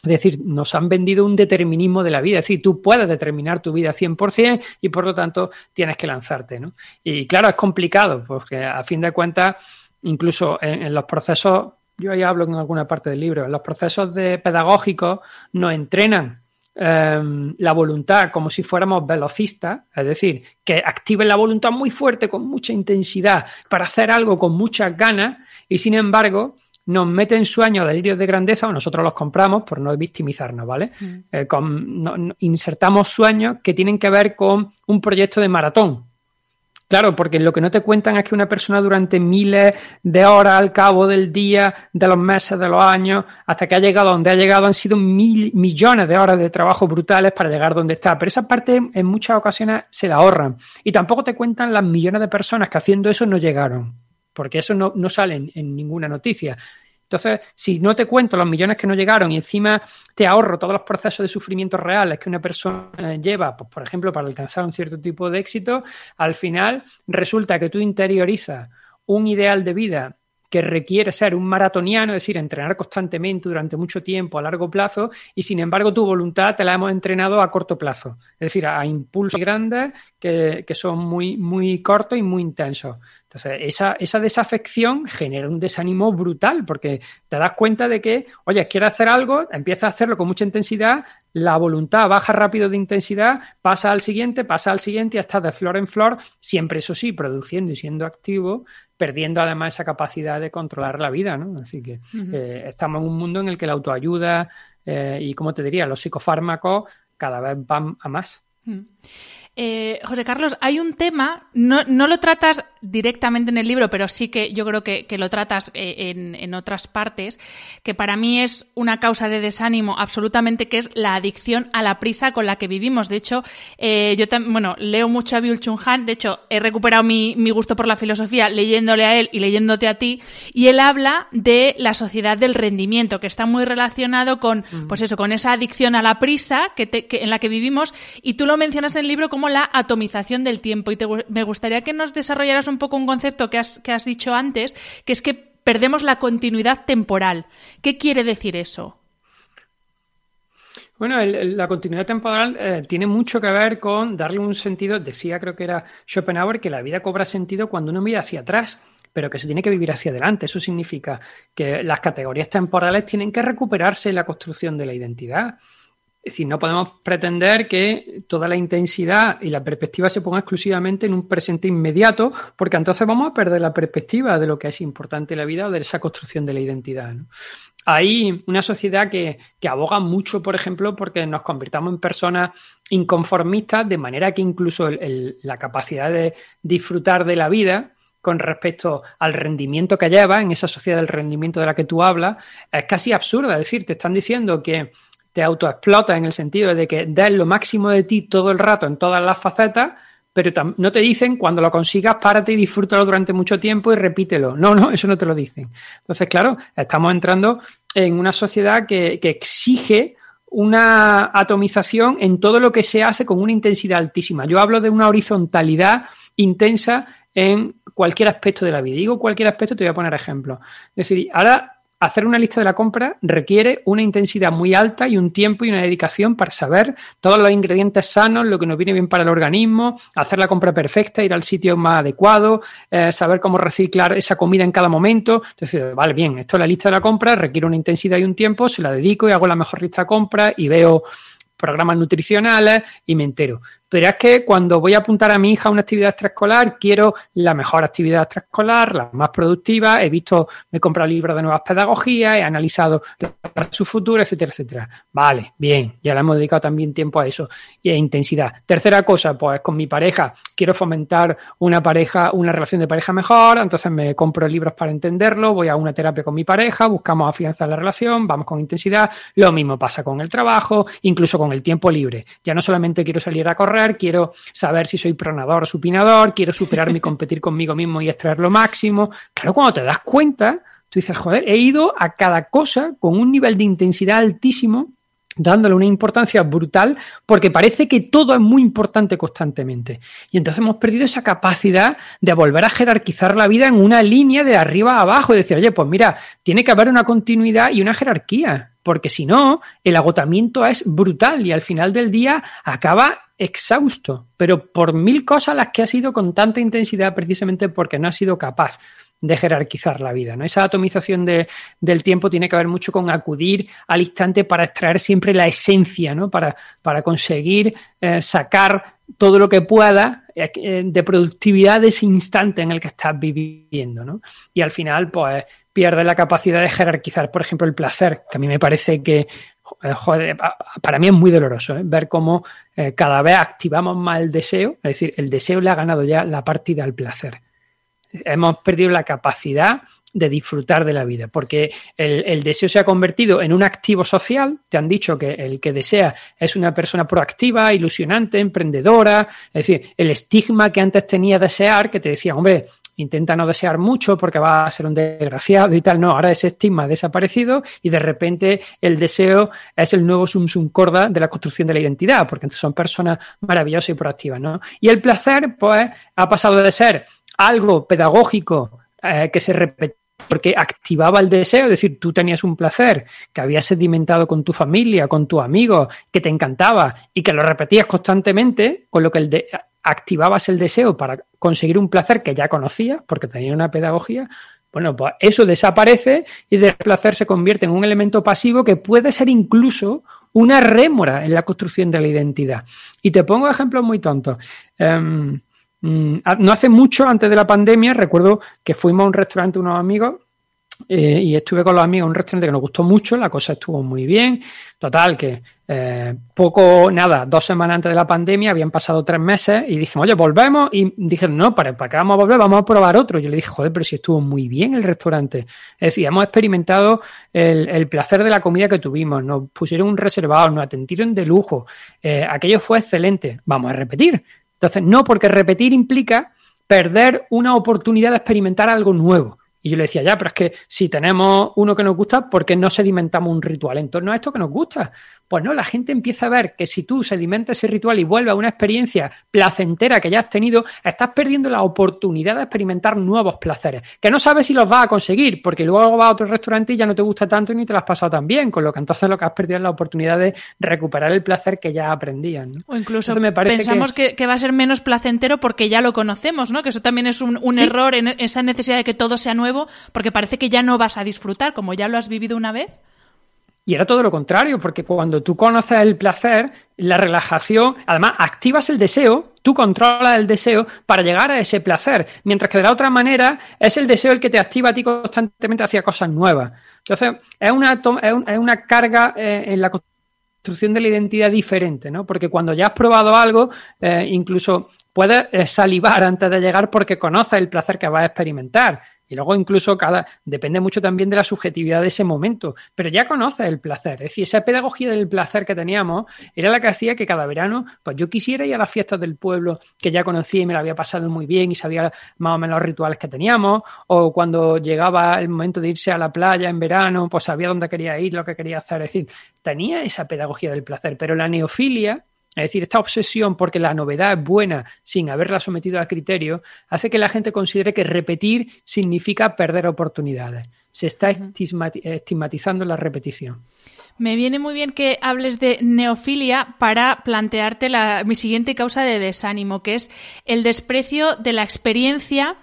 Es decir, nos han vendido un determinismo de la vida. Es decir, tú puedes determinar tu vida 100% y por lo tanto tienes que lanzarte. ¿no? Y claro, es complicado porque a fin de cuentas, incluso en, los procesos, yo ahí hablo en alguna parte del libro, en los procesos de pedagógicos nos entrenan em, la voluntad como si fuéramos velocistas, es decir, que activen la voluntad muy fuerte, con mucha intensidad, para hacer algo con muchas ganas y sin embargo nos meten sueños, delirios de grandeza, o nosotros los compramos por no victimizarnos, ¿vale? Mm. Eh, insertamos sueños que tienen que ver con un proyecto de maratón, Claro, porque lo que no te cuentan es que una persona durante miles de horas al cabo del día, de los meses, de los años, hasta que ha llegado donde ha llegado, han sido mil, millones de horas de trabajo brutales para llegar donde está. Pero esa parte en muchas ocasiones se la ahorran. Y tampoco te cuentan las millones de personas que haciendo eso no llegaron, porque eso no, no sale en ninguna noticia. Entonces, si no te cuento los millones que no llegaron y encima te ahorro todos los procesos de sufrimiento reales que una persona lleva, pues, por ejemplo, para alcanzar un cierto tipo de éxito, al final resulta que tú interiorizas un ideal de vida que requiere ser un maratoniano, es decir, entrenar constantemente durante mucho tiempo a largo plazo, y sin embargo tu voluntad te la hemos entrenado a corto plazo, es decir, a, impulsos grandes que, que, son muy, muy cortos y muy intensos. Entonces, esa, esa desafección genera un desánimo brutal porque te das cuenta de que, oye, quieres hacer algo, empiezas a hacerlo con mucha intensidad, la voluntad baja rápido de intensidad, pasa al siguiente, pasa al siguiente y estás de flor en flor, siempre eso sí, produciendo y siendo activo, perdiendo además esa capacidad de controlar la vida, ¿no? Así que eh, estamos en un mundo en el que la autoayuda eh, y, como te diría, los psicofármacos cada vez van a más. Eh, José Carlos, hay un tema, no, no, lo tratas directamente en el libro, pero sí que yo creo que, lo tratas eh, en, otras partes, que para mí es una causa de desánimo absolutamente, que es la adicción a la prisa con la que vivimos. De hecho, eh, yo bueno, leo mucho a Byul Chung Han, de hecho, he recuperado mi, gusto por la filosofía leyéndole a él y leyéndote a ti, y él habla de la sociedad del rendimiento, que está muy relacionado con, pues eso, con esa adicción a la prisa que, en la que vivimos, y tú lo mencionas en el libro como la atomización del tiempo. Y me gustaría que nos desarrollaras un poco un concepto que has, que has dicho antes, que es que perdemos la continuidad temporal. ¿Qué quiere decir eso? Bueno, la continuidad temporal eh, tiene mucho que ver con darle un sentido, decía creo que era Schopenhauer, que la vida cobra sentido cuando uno mira hacia atrás, pero que se tiene que vivir hacia adelante. Eso significa que las categorías temporales tienen que recuperarse en la construcción de la identidad. Es decir, no podemos pretender que toda la intensidad y la perspectiva se ponga exclusivamente en un presente inmediato, porque entonces vamos a perder la perspectiva de lo que es importante en la vida o de esa construcción de la identidad. Hay una sociedad que, aboga mucho, por ejemplo, porque nos convirtamos en personas inconformistas, de manera que incluso la capacidad de disfrutar de la vida con respecto al rendimiento que lleva en esa sociedad del rendimiento de la que tú hablas es casi absurda. Es decir, te están diciendo que te autoexplota en el sentido de que des lo máximo de ti todo el rato en todas las facetas, pero no te dicen cuando lo consigas, párate y disfrútalo durante mucho tiempo y repítelo. No, no, eso no te lo dicen. Entonces, claro, estamos entrando en una sociedad que, que exige una atomización en todo lo que se hace con una intensidad altísima. Yo hablo de una horizontalidad intensa en cualquier aspecto de la vida. Digo cualquier aspecto, te voy a poner ejemplos. Es decir, ahora hacer una lista de la compra requiere una intensidad muy alta y un tiempo y una dedicación para saber todos los ingredientes sanos, lo que nos viene bien para el organismo, hacer la compra perfecta, ir al sitio más adecuado, eh, saber cómo reciclar esa comida en cada momento. Entonces, vale, bien, esto es la lista de la compra, requiere una intensidad y un tiempo, se la dedico y hago la mejor lista de compra y veo programas nutricionales y me entero. Pero es que cuando voy a apuntar a mi hija a una actividad extraescolar, quiero la mejor actividad extraescolar, la más productiva. He visto, me he comprado libros de nuevas pedagogías, he analizado su futuro, etcétera, etcétera. Vale, bien, ya le hemos dedicado también tiempo a eso y a intensidad. Tercera cosa, pues con mi pareja, quiero fomentar una pareja, una relación de pareja mejor, entonces me compro libros para entenderlo, voy a una terapia con mi pareja, buscamos afianzar la relación, vamos con intensidad. Lo mismo pasa con el trabajo, incluso con el tiempo libre. Ya no solamente quiero salir a correr, quiero saber si soy pronador o supinador, quiero superarme y competir conmigo mismo y extraer lo máximo. Claro, cuando te das cuenta, tú dices, joder, he ido a cada cosa con un nivel de intensidad altísimo dándole una importancia brutal porque parece que todo es muy importante constantemente. Y entonces hemos perdido esa capacidad de volver a jerarquizar la vida en una línea de arriba a abajo y decir, oye, pues mira, tiene que haber una continuidad y una jerarquía, porque si no, el agotamiento es brutal y al final del día acaba exhausto, pero por mil cosas las que ha sido con tanta intensidad precisamente porque no ha sido capaz de jerarquizar la vida. ¿no? Esa atomización del tiempo tiene que ver mucho con acudir al instante para extraer siempre la esencia, ¿no? para, para conseguir eh, sacar todo lo que pueda de productividad de ese instante en el que estás viviendo, ¿no? Y al final, pues, pierde la capacidad de jerarquizar, por ejemplo, el placer, que a mí me parece que, eh, joder, para mí es muy doloroso ¿eh? ver cómo cada vez activamos más el deseo, es decir, el deseo le ha ganado ya la partida al placer. Hemos perdido la capacidad de disfrutar de la vida, porque el, deseo se ha convertido en un activo social, te han dicho que el que desea es una persona proactiva, ilusionante, emprendedora, es decir, el estigma que antes tenía desear, que te decía, hombre, intenta no desear mucho porque va a ser un desgraciado y tal, no, ahora ese estigma ha desaparecido y de repente el deseo es el nuevo sum sum corda de la construcción de la identidad, porque son personas maravillosas y proactivas, ¿no? Y el placer, pues, ha pasado de ser algo pedagógico eh, que se repetía porque activaba el deseo, es decir, tú tenías un placer que habías sedimentado con tu familia, con tu amigo, que te encantaba y que lo repetías constantemente, con lo que activabas el deseo para conseguir un placer que ya conocías, porque tenía una pedagogía, bueno, pues eso desaparece y el placer se convierte en un elemento pasivo que puede ser incluso una rémora en la construcción de la identidad. Y te pongo ejemplos muy tontos. Em, no hace mucho, antes de la pandemia, recuerdo que fuimos a un restaurante unos amigos eh, y estuve con los amigos en un restaurante que nos gustó mucho, la cosa estuvo muy bien. Total, que eh, poco, nada, dos semanas antes de la pandemia, habían pasado tres meses y dijimos, oye, volvemos. Y dijeron, no, ¿para, ¿para vamos a volver? Vamos a probar otro. Yo le dije, joder, pero si estuvo muy bien el restaurante. Es decir, hemos experimentado el, placer de la comida que tuvimos, nos pusieron un reservado, nos atendieron de lujo, eh, aquello fue excelente. Vamos a repetir. Entonces, no, porque repetir implica perder una oportunidad de experimentar algo nuevo. Y yo le decía, ya, pero es que si tenemos uno que nos gusta, ¿por qué no sedimentamos un ritual en torno a esto que nos gusta? Pues no, la gente empieza a ver que si tú sedimentas ese ritual y vuelves a una experiencia placentera que ya has tenido, estás perdiendo la oportunidad de experimentar nuevos placeres, que no sabes si los vas a conseguir, porque luego vas a otro restaurante y ya no te gusta tanto y ni te lo has pasado tan bien, con lo que entonces lo que has perdido es la oportunidad de recuperar el placer que ya aprendían. O incluso pensamos que... va a ser menos placentero porque ya lo conocemos, ¿no? Que eso también es un, error en esa necesidad de que todo sea nuevo, porque parece que ya no vas a disfrutar, como ya lo has vivido una vez. Y era todo lo contrario, porque cuando tú conoces el placer, la relajación, además activas el deseo, tú controlas el deseo para llegar a ese placer, mientras que de la otra manera es el deseo el que te activa a ti constantemente hacia cosas nuevas. Entonces, es una, es una carga eh, en la construcción de la identidad diferente, ¿no? Porque cuando ya has probado algo, eh, incluso puedes eh, salivar antes de llegar porque conoces el placer que vas a experimentar. Y luego incluso cada depende mucho también de la subjetividad de ese momento, pero ya conoces el placer, es decir, esa pedagogía del placer que teníamos era la que hacía que cada verano, pues yo quisiera ir a las fiestas del pueblo que ya conocía y me lo había pasado muy bien y sabía más o menos los rituales que teníamos, o cuando llegaba el momento de irse a la playa en verano, pues sabía dónde quería ir, lo que quería hacer, es decir, tenía esa pedagogía del placer, pero la neofilia es decir, esta obsesión porque la novedad es buena sin haberla sometido a criterio, hace que la gente considere que repetir significa perder oportunidades. Se está estigmatizando la repetición. Me viene muy bien que hables de neofilia para plantearte la, mi siguiente causa de desánimo, que es el desprecio de la experiencia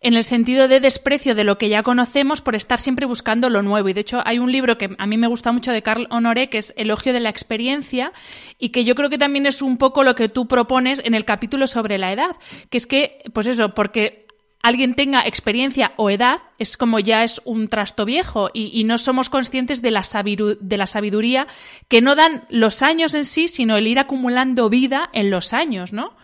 en el sentido de desprecio de lo que ya conocemos por estar siempre buscando lo nuevo. Y de hecho hay un libro que a mí me gusta mucho de Carl Honoré, que es Elogio de la experiencia, y que yo creo que también es un poco lo que tú propones en el capítulo sobre la edad, que es que, pues eso, porque alguien tenga experiencia o edad es como ya es un trasto viejo y, no somos conscientes de la, de la sabiduría que no dan los años en sí, sino el ir acumulando vida en los años, ¿no?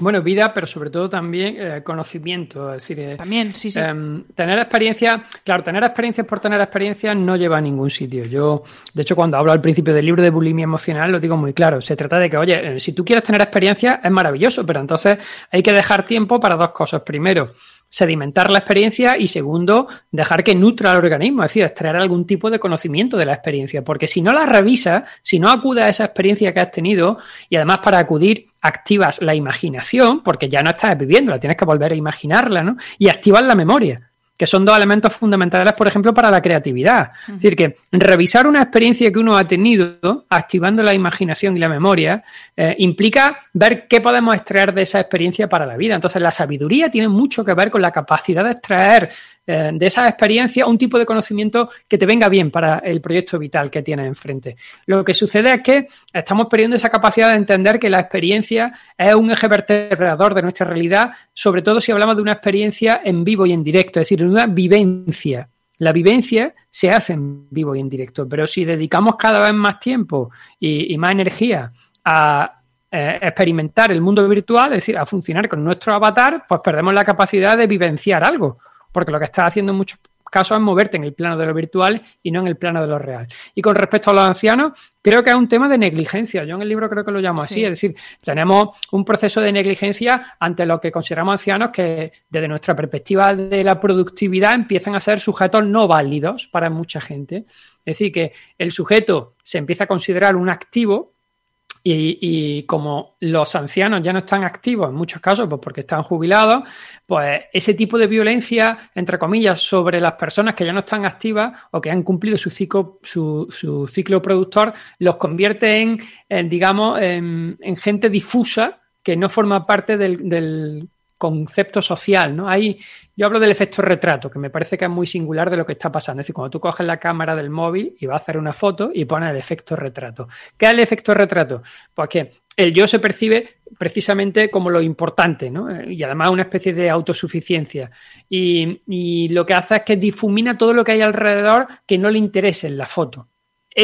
Bueno, vida, pero sobre todo también eh, conocimiento. Es decir, eh, también, sí, sí. Em, tener experiencia, claro, tener experiencias por tener experiencia no lleva a ningún sitio. Yo, de hecho, cuando hablo al principio del libro de bulimia emocional, lo digo muy claro. Se trata de que, oye, eh, si tú quieres tener experiencia, es maravilloso, pero entonces hay que dejar tiempo para dos cosas. Primero, sedimentar la experiencia y segundo, dejar que nutra al organismo, es decir, extraer algún tipo de conocimiento de la experiencia, porque si no la revisas, si no acudes a esa experiencia que has tenido y además para acudir activas la imaginación, porque ya no estás viviendo, la tienes que volver a imaginarla, ¿no? Y activas la memoria. que son dos elementos fundamentales, por ejemplo, para la creatividad. Es decir, que revisar una experiencia que uno ha tenido, activando la imaginación y la memoria, eh, implica ver qué podemos extraer de esa experiencia para la vida. Entonces, la sabiduría tiene mucho que ver con la capacidad de extraer eh, de esa experiencia un tipo de conocimiento que te venga bien para el proyecto vital que tienes enfrente. Lo que sucede es que estamos perdiendo esa capacidad de entender que la experiencia es un eje vertebrador de nuestra realidad, sobre todo si hablamos de una experiencia en vivo y en directo, es decir, una vivencia. La vivencia se hace en vivo y en directo, pero si dedicamos cada vez más tiempo y, más energía a eh, experimentar el mundo virtual, es decir, a funcionar con nuestro avatar, pues perdemos la capacidad de vivenciar algo porque lo que estás haciendo en muchos casos es moverte en el plano de lo virtual y no en el plano de lo real. Y con respecto a los ancianos, creo que es un tema de negligencia. Yo en el libro creo que lo llamo así, es decir, tenemos un proceso de negligencia ante lo que consideramos ancianos que desde nuestra perspectiva de la productividad empiezan a ser sujetos no válidos para mucha gente. Es decir, que el sujeto se empieza a considerar un activo y, como los ancianos ya no están activos en muchos casos, pues porque están jubilados, pues ese tipo de violencia, entre comillas, sobre las personas que ya no están activas o que han cumplido su ciclo, su, ciclo productor, los convierte en, digamos, en, gente difusa que no forma parte del, concepto social, ¿no? Hay, yo hablo del efecto retrato, que me parece que es muy singular de lo que está pasando. Es decir, cuando tú coges la cámara del móvil y vas a hacer una foto y pones el efecto retrato. ¿Qué es el efecto retrato? Pues que el yo se percibe precisamente como lo importante, ¿no? Y además una especie de autosuficiencia. Y, y lo que hace es que difumina todo lo que hay alrededor que no le interese en la foto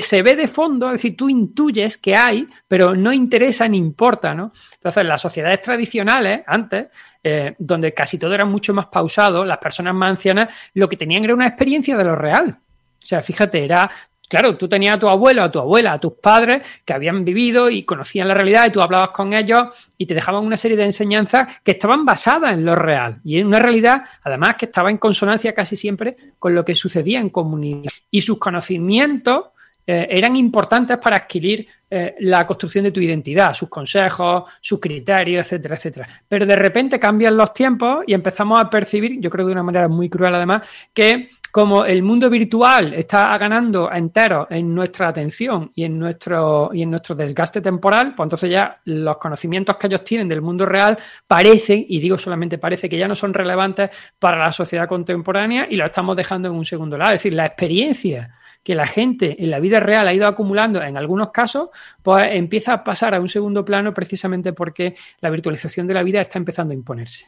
se ve de fondo, es decir, tú intuyes que hay, pero no interesa ni importa, ¿no? Entonces, las sociedades tradicionales, antes, eh, donde casi todo era mucho más pausado, las personas más ancianas lo que tenían era una experiencia de lo real. O sea, fíjate, era Claro, tú tenías a tu abuelo, a tu abuela, a tus padres que habían vivido y conocían la realidad y tú hablabas con ellos y te dejaban una serie de enseñanzas que estaban basadas en lo real y en una realidad, además, que estaba en consonancia casi siempre con lo que sucedía en comunidad. Y sus conocimientos eh, eran importantes para adquirir eh, la construcción de tu identidad, sus consejos, sus criterios, etcétera, etcétera. Pero de repente cambian los tiempos y empezamos a percibir, yo creo de una manera muy cruel además, que como el mundo virtual está ganando entero en nuestra atención y en nuestro y en nuestro desgaste temporal, pues entonces ya los conocimientos que ellos tienen del mundo real parecen, y digo solamente parece, que ya no son relevantes para la sociedad contemporánea y lo estamos dejando en un segundo lado. Es decir, la experiencia que la gente en la vida real ha ido acumulando en algunos casos, pues empieza a pasar a un segundo plano precisamente porque la virtualización de la vida está empezando a imponerse.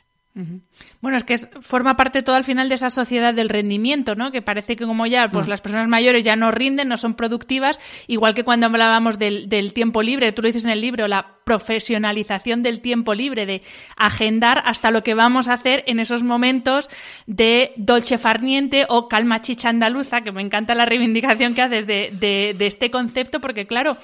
Bueno, es que forma parte todo al final de esa sociedad del rendimiento, ¿no? Que parece que como ya pues mm. las personas mayores ya no rinden, no son productivas, igual que cuando hablábamos del, tiempo libre, tú lo dices en el libro, la profesionalización del tiempo libre, de agendar hasta lo que vamos a hacer en esos momentos de dolce farniente o calma chicha andaluza, que me encanta la reivindicación que haces de, de este concepto, porque claro,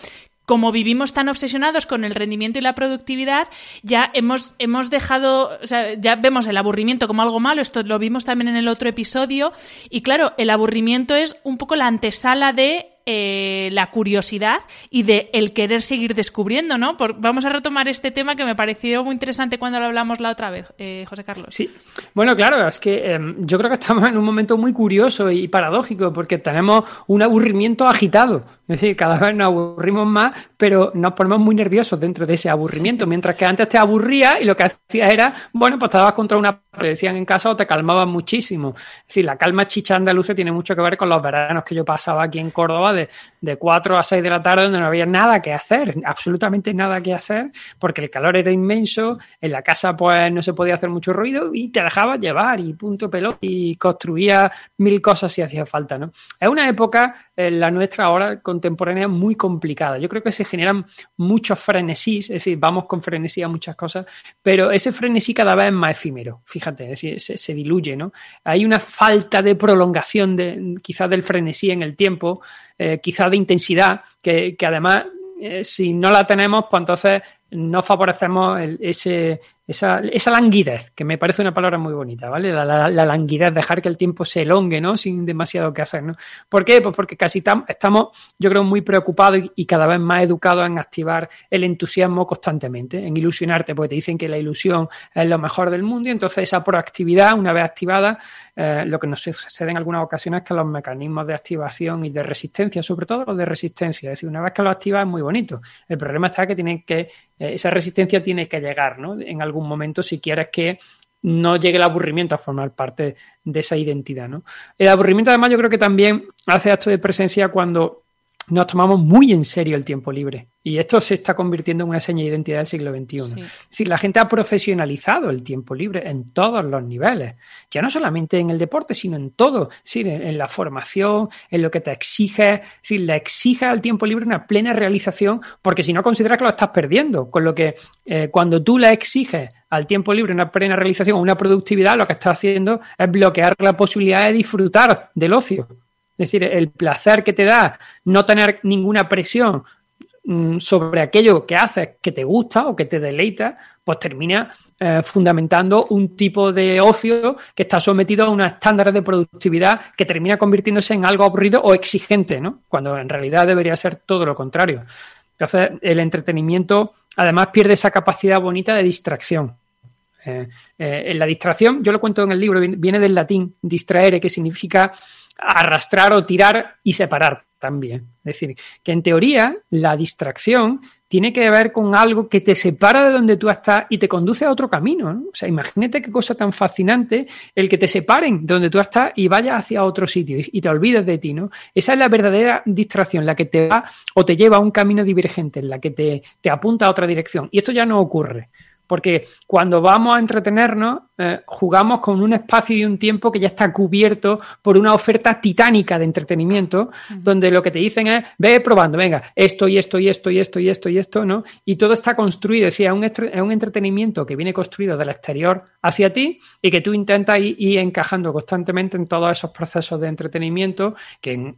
como vivimos tan obsesionados con el rendimiento y la productividad, ya hemos, hemos dejado, o sea, ya vemos el aburrimiento como algo malo, esto lo vimos también en el otro episodio, y claro, el aburrimiento es un poco la antesala de eh, la curiosidad y de el querer seguir descubriendo, ¿no? vamos a retomar este tema que me pareció muy interesante cuando lo hablamos la otra vez, eh, José Carlos. Sí, bueno, claro, es que em, yo creo que estamos en un momento muy curioso y paradójico porque tenemos un aburrimiento agitado. Es decir, cada vez nos aburrimos más, pero nos ponemos muy nerviosos dentro de ese aburrimiento. Mientras que antes te aburría y lo que hacías era, bueno, pues te dabas contra una te decían en casa o te calmaban muchísimo. Es decir, la calma chicha andaluza tiene mucho que ver con los veranos que yo pasaba aquí en Córdoba de, de 4 a 6 de la tarde donde no había nada que hacer, absolutamente nada que hacer, porque el calor era inmenso, en la casa pues no se podía hacer mucho ruido y te dejaba llevar y punto pelota y construía mil cosas si hacía falta, ¿no? Es una época, en la nuestra ahora contemporánea, muy complicada. Yo creo que se generan muchos frenesís, es decir, vamos con frenesí a muchas cosas, pero ese frenesí cada vez es más efímero fíjate, es decir, se, diluye, ¿no? Hay una falta de prolongación de, quizás del frenesí en el tiempo, eh, quizás de intensidad, que, además, eh, si no la tenemos, pues entonces no favorecemos ese, esa, esa, languidez, que me parece una palabra muy bonita, ¿vale? La, languidez, dejar que el tiempo se elongue, ¿no? Sin demasiado que hacer, ¿no? ¿Por qué? Pues porque casi estamos, yo creo, muy preocupados y, cada vez más educados en activar el entusiasmo constantemente, en ilusionarte, porque te dicen que la ilusión es lo mejor del mundo y entonces esa proactividad, una vez activada, eh, lo que nos sucede en algunas ocasiones es que los mecanismos de activación y de resistencia, sobre todo los de resistencia, es decir, una vez que lo activas es muy bonito. El problema está que tienen que, eh, esa resistencia tiene que llegar, ¿no? Algún momento si quieres que no llegue el aburrimiento a formar parte de esa identidad, ¿no? El aburrimiento además yo creo que también hace acto de presencia cuando nos tomamos muy en serio el tiempo libre. Y esto se está convirtiendo en una seña de identidad del siglo XXI. Es decir, la gente ha profesionalizado el tiempo libre en todos los niveles. Ya no solamente en el deporte, sino en todo. Es en, la formación, en lo que te exige. Es decir, le exige al tiempo libre una plena realización, porque si no consideras que lo estás perdiendo. Con lo que eh, cuando tú le exiges al tiempo libre una plena realización, una productividad, lo que estás haciendo es bloquear la posibilidad de disfrutar del ocio. Es decir, el placer que te da no tener ninguna presión mm, sobre aquello que haces que te gusta o que te deleita, pues termina eh, fundamentando un tipo de ocio que está sometido a unos estándares de productividad que termina convirtiéndose en algo aburrido o exigente, ¿no? Cuando en realidad debería ser todo lo contrario. Entonces, el entretenimiento además pierde esa capacidad bonita de distracción. Eh, eh, la distracción, yo lo cuento en el libro, viene del latín distraere, que significa arrastrar o tirar y separar también. Es decir, que en teoría la distracción tiene que ver con algo que te separa de donde tú estás y te conduce a otro camino. O sea, imagínate qué cosa tan fascinante el que te separen de donde tú estás y vayas hacia otro sitio y te olvides de ti, ¿no? Esa es la verdadera distracción, la que te va o te lleva a un camino divergente, en la que te apunta a otra dirección. Y esto ya no ocurre. Porque cuando vamos a entretenernos, eh, jugamos con un espacio y un tiempo que ya está cubierto por una oferta titánica de entretenimiento, donde lo que te dicen es, ve probando, venga, esto y esto y esto y esto y esto y esto, ¿no? Y todo está construido, es decir, es un, es un entretenimiento que viene construido del exterior hacia ti y que tú intentas ir, ir encajando constantemente en todos esos procesos de entretenimiento que en,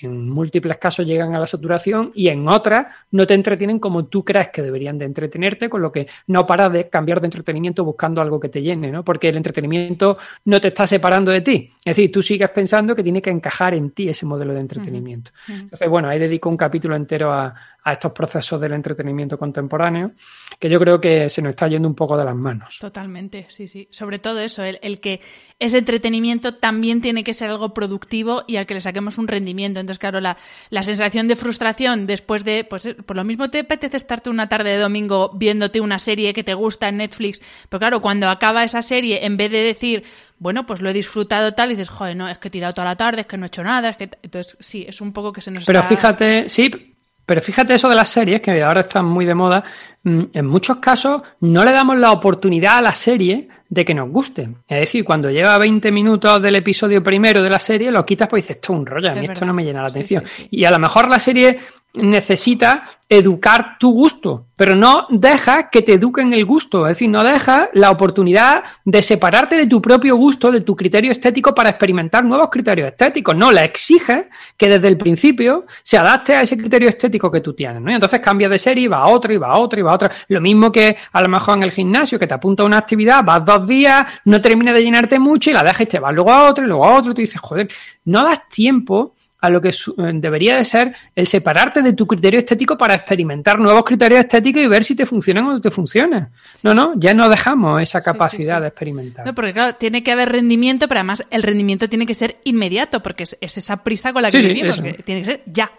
en múltiples casos llegan a la saturación y en otras no te entretienen como tú crees que deberían de entretenerte, con lo que no paras de cambiar de entretenimiento buscando algo que te llene, ¿no? Porque el entretenimiento no te está separando de ti. Es decir, tú sigues pensando que tiene que encajar en ti ese modelo de entretenimiento. Entonces, bueno, ahí dedico un capítulo entero a, a estos procesos del entretenimiento contemporáneo, que yo creo que se nos está yendo un poco de las manos. Totalmente, sí, sí. Sobre todo eso, el, que ese entretenimiento también tiene que ser algo productivo y al que le saquemos un rendimiento. Entonces, claro, la, la sensación de frustración después de, pues por lo mismo te apetece estarte una tarde de domingo viéndote una serie que te gusta en Netflix, pero claro, cuando acaba esa serie, en vez de decir, bueno, pues lo he disfrutado tal, y dices, joder, no, es que he tirado toda la tarde, es que no he hecho nada, es que... Entonces, sí, es un poco que se nos Pero fíjate, sí, pero fíjate eso de las series, que ahora están muy de moda, mm, en muchos casos no le damos la oportunidad a la serie de que nos gusten. Es decir, cuando lleva 20 minutos del episodio primero de la serie, lo quitas pues dices, esto es un rollo, a mí esto no me llena la atención. Y a lo mejor la serie necesita educar tu gusto, pero no deja que te eduquen el gusto, es decir, no deja la oportunidad de separarte de tu propio gusto, de tu criterio estético para experimentar nuevos criterios estéticos, no, le exiges que desde el principio se adapte a ese criterio estético que tú tienes, ¿no? Y entonces cambia de serie y va a otra y va a otra y va a otra. Lo mismo que a lo mejor en el gimnasio, que te apunta a una actividad, vas dos días, no termina de llenarte mucho y la dejas y te vas luego a otra y luego a otro y tú dices, joder, no das tiempo a lo que eh, debería de ser el separarte de tu criterio estético para experimentar nuevos criterios estéticos y ver si te funcionan o no te funcionan. No, no, ya no dejamos esa capacidad de experimentar. No, porque claro, tiene que haber rendimiento, pero además el rendimiento tiene que ser inmediato, porque es, esa prisa con la que vivimos, tiene que ser ya.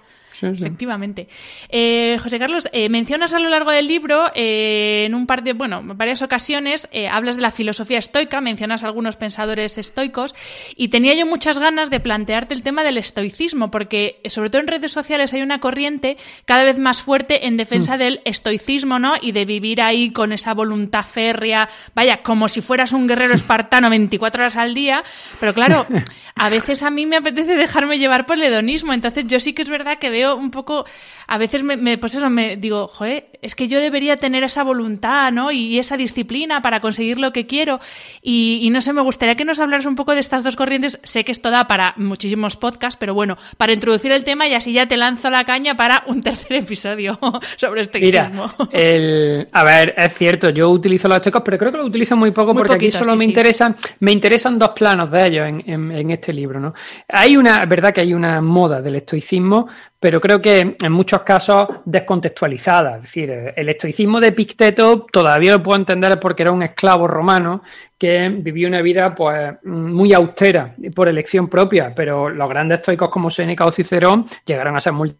Efectivamente. Eh, José Carlos, eh, mencionas a lo largo del libro, eh, en un par de, bueno, varias ocasiones, hablas de la filosofía estoica, mencionas a algunos pensadores estoicos, y tenía yo muchas ganas de plantearte el tema del estoicismo, porque sobre todo en redes sociales hay una corriente cada vez más fuerte en defensa mm. del estoicismo, ¿no? Y de vivir ahí con esa voluntad férrea, vaya, como si fueras un guerrero espartano 24 horas al día, pero claro, a veces a mí me apetece dejarme llevar por el hedonismo, entonces yo sí que es verdad que veo veo un poco, a veces me, pues eso, me digo, joder, es que yo debería tener esa voluntad, ¿no? Y esa disciplina para conseguir lo que quiero. Y, no sé, me gustaría que nos hablaras un poco de estas dos corrientes. Sé que esto da para muchísimos podcasts, pero bueno, para introducir el tema y así ya te lanzo la caña para un tercer episodio sobre este Mira, el, a ver, es cierto, yo utilizo los estoicos, pero creo que lo utilizo muy poco porque aquí solo me interesan, me interesan dos planos de ellos en, en, este libro, ¿no? Hay una, es verdad que hay una moda del estoicismo, pero creo que en muchos casos descontextualizada. Es decir, el estoicismo de Epicteto todavía lo puedo entender porque era un esclavo romano que vivió una vida pues muy austera por elección propia, pero los grandes estoicos como Seneca o Cicerón llegaron a ser muy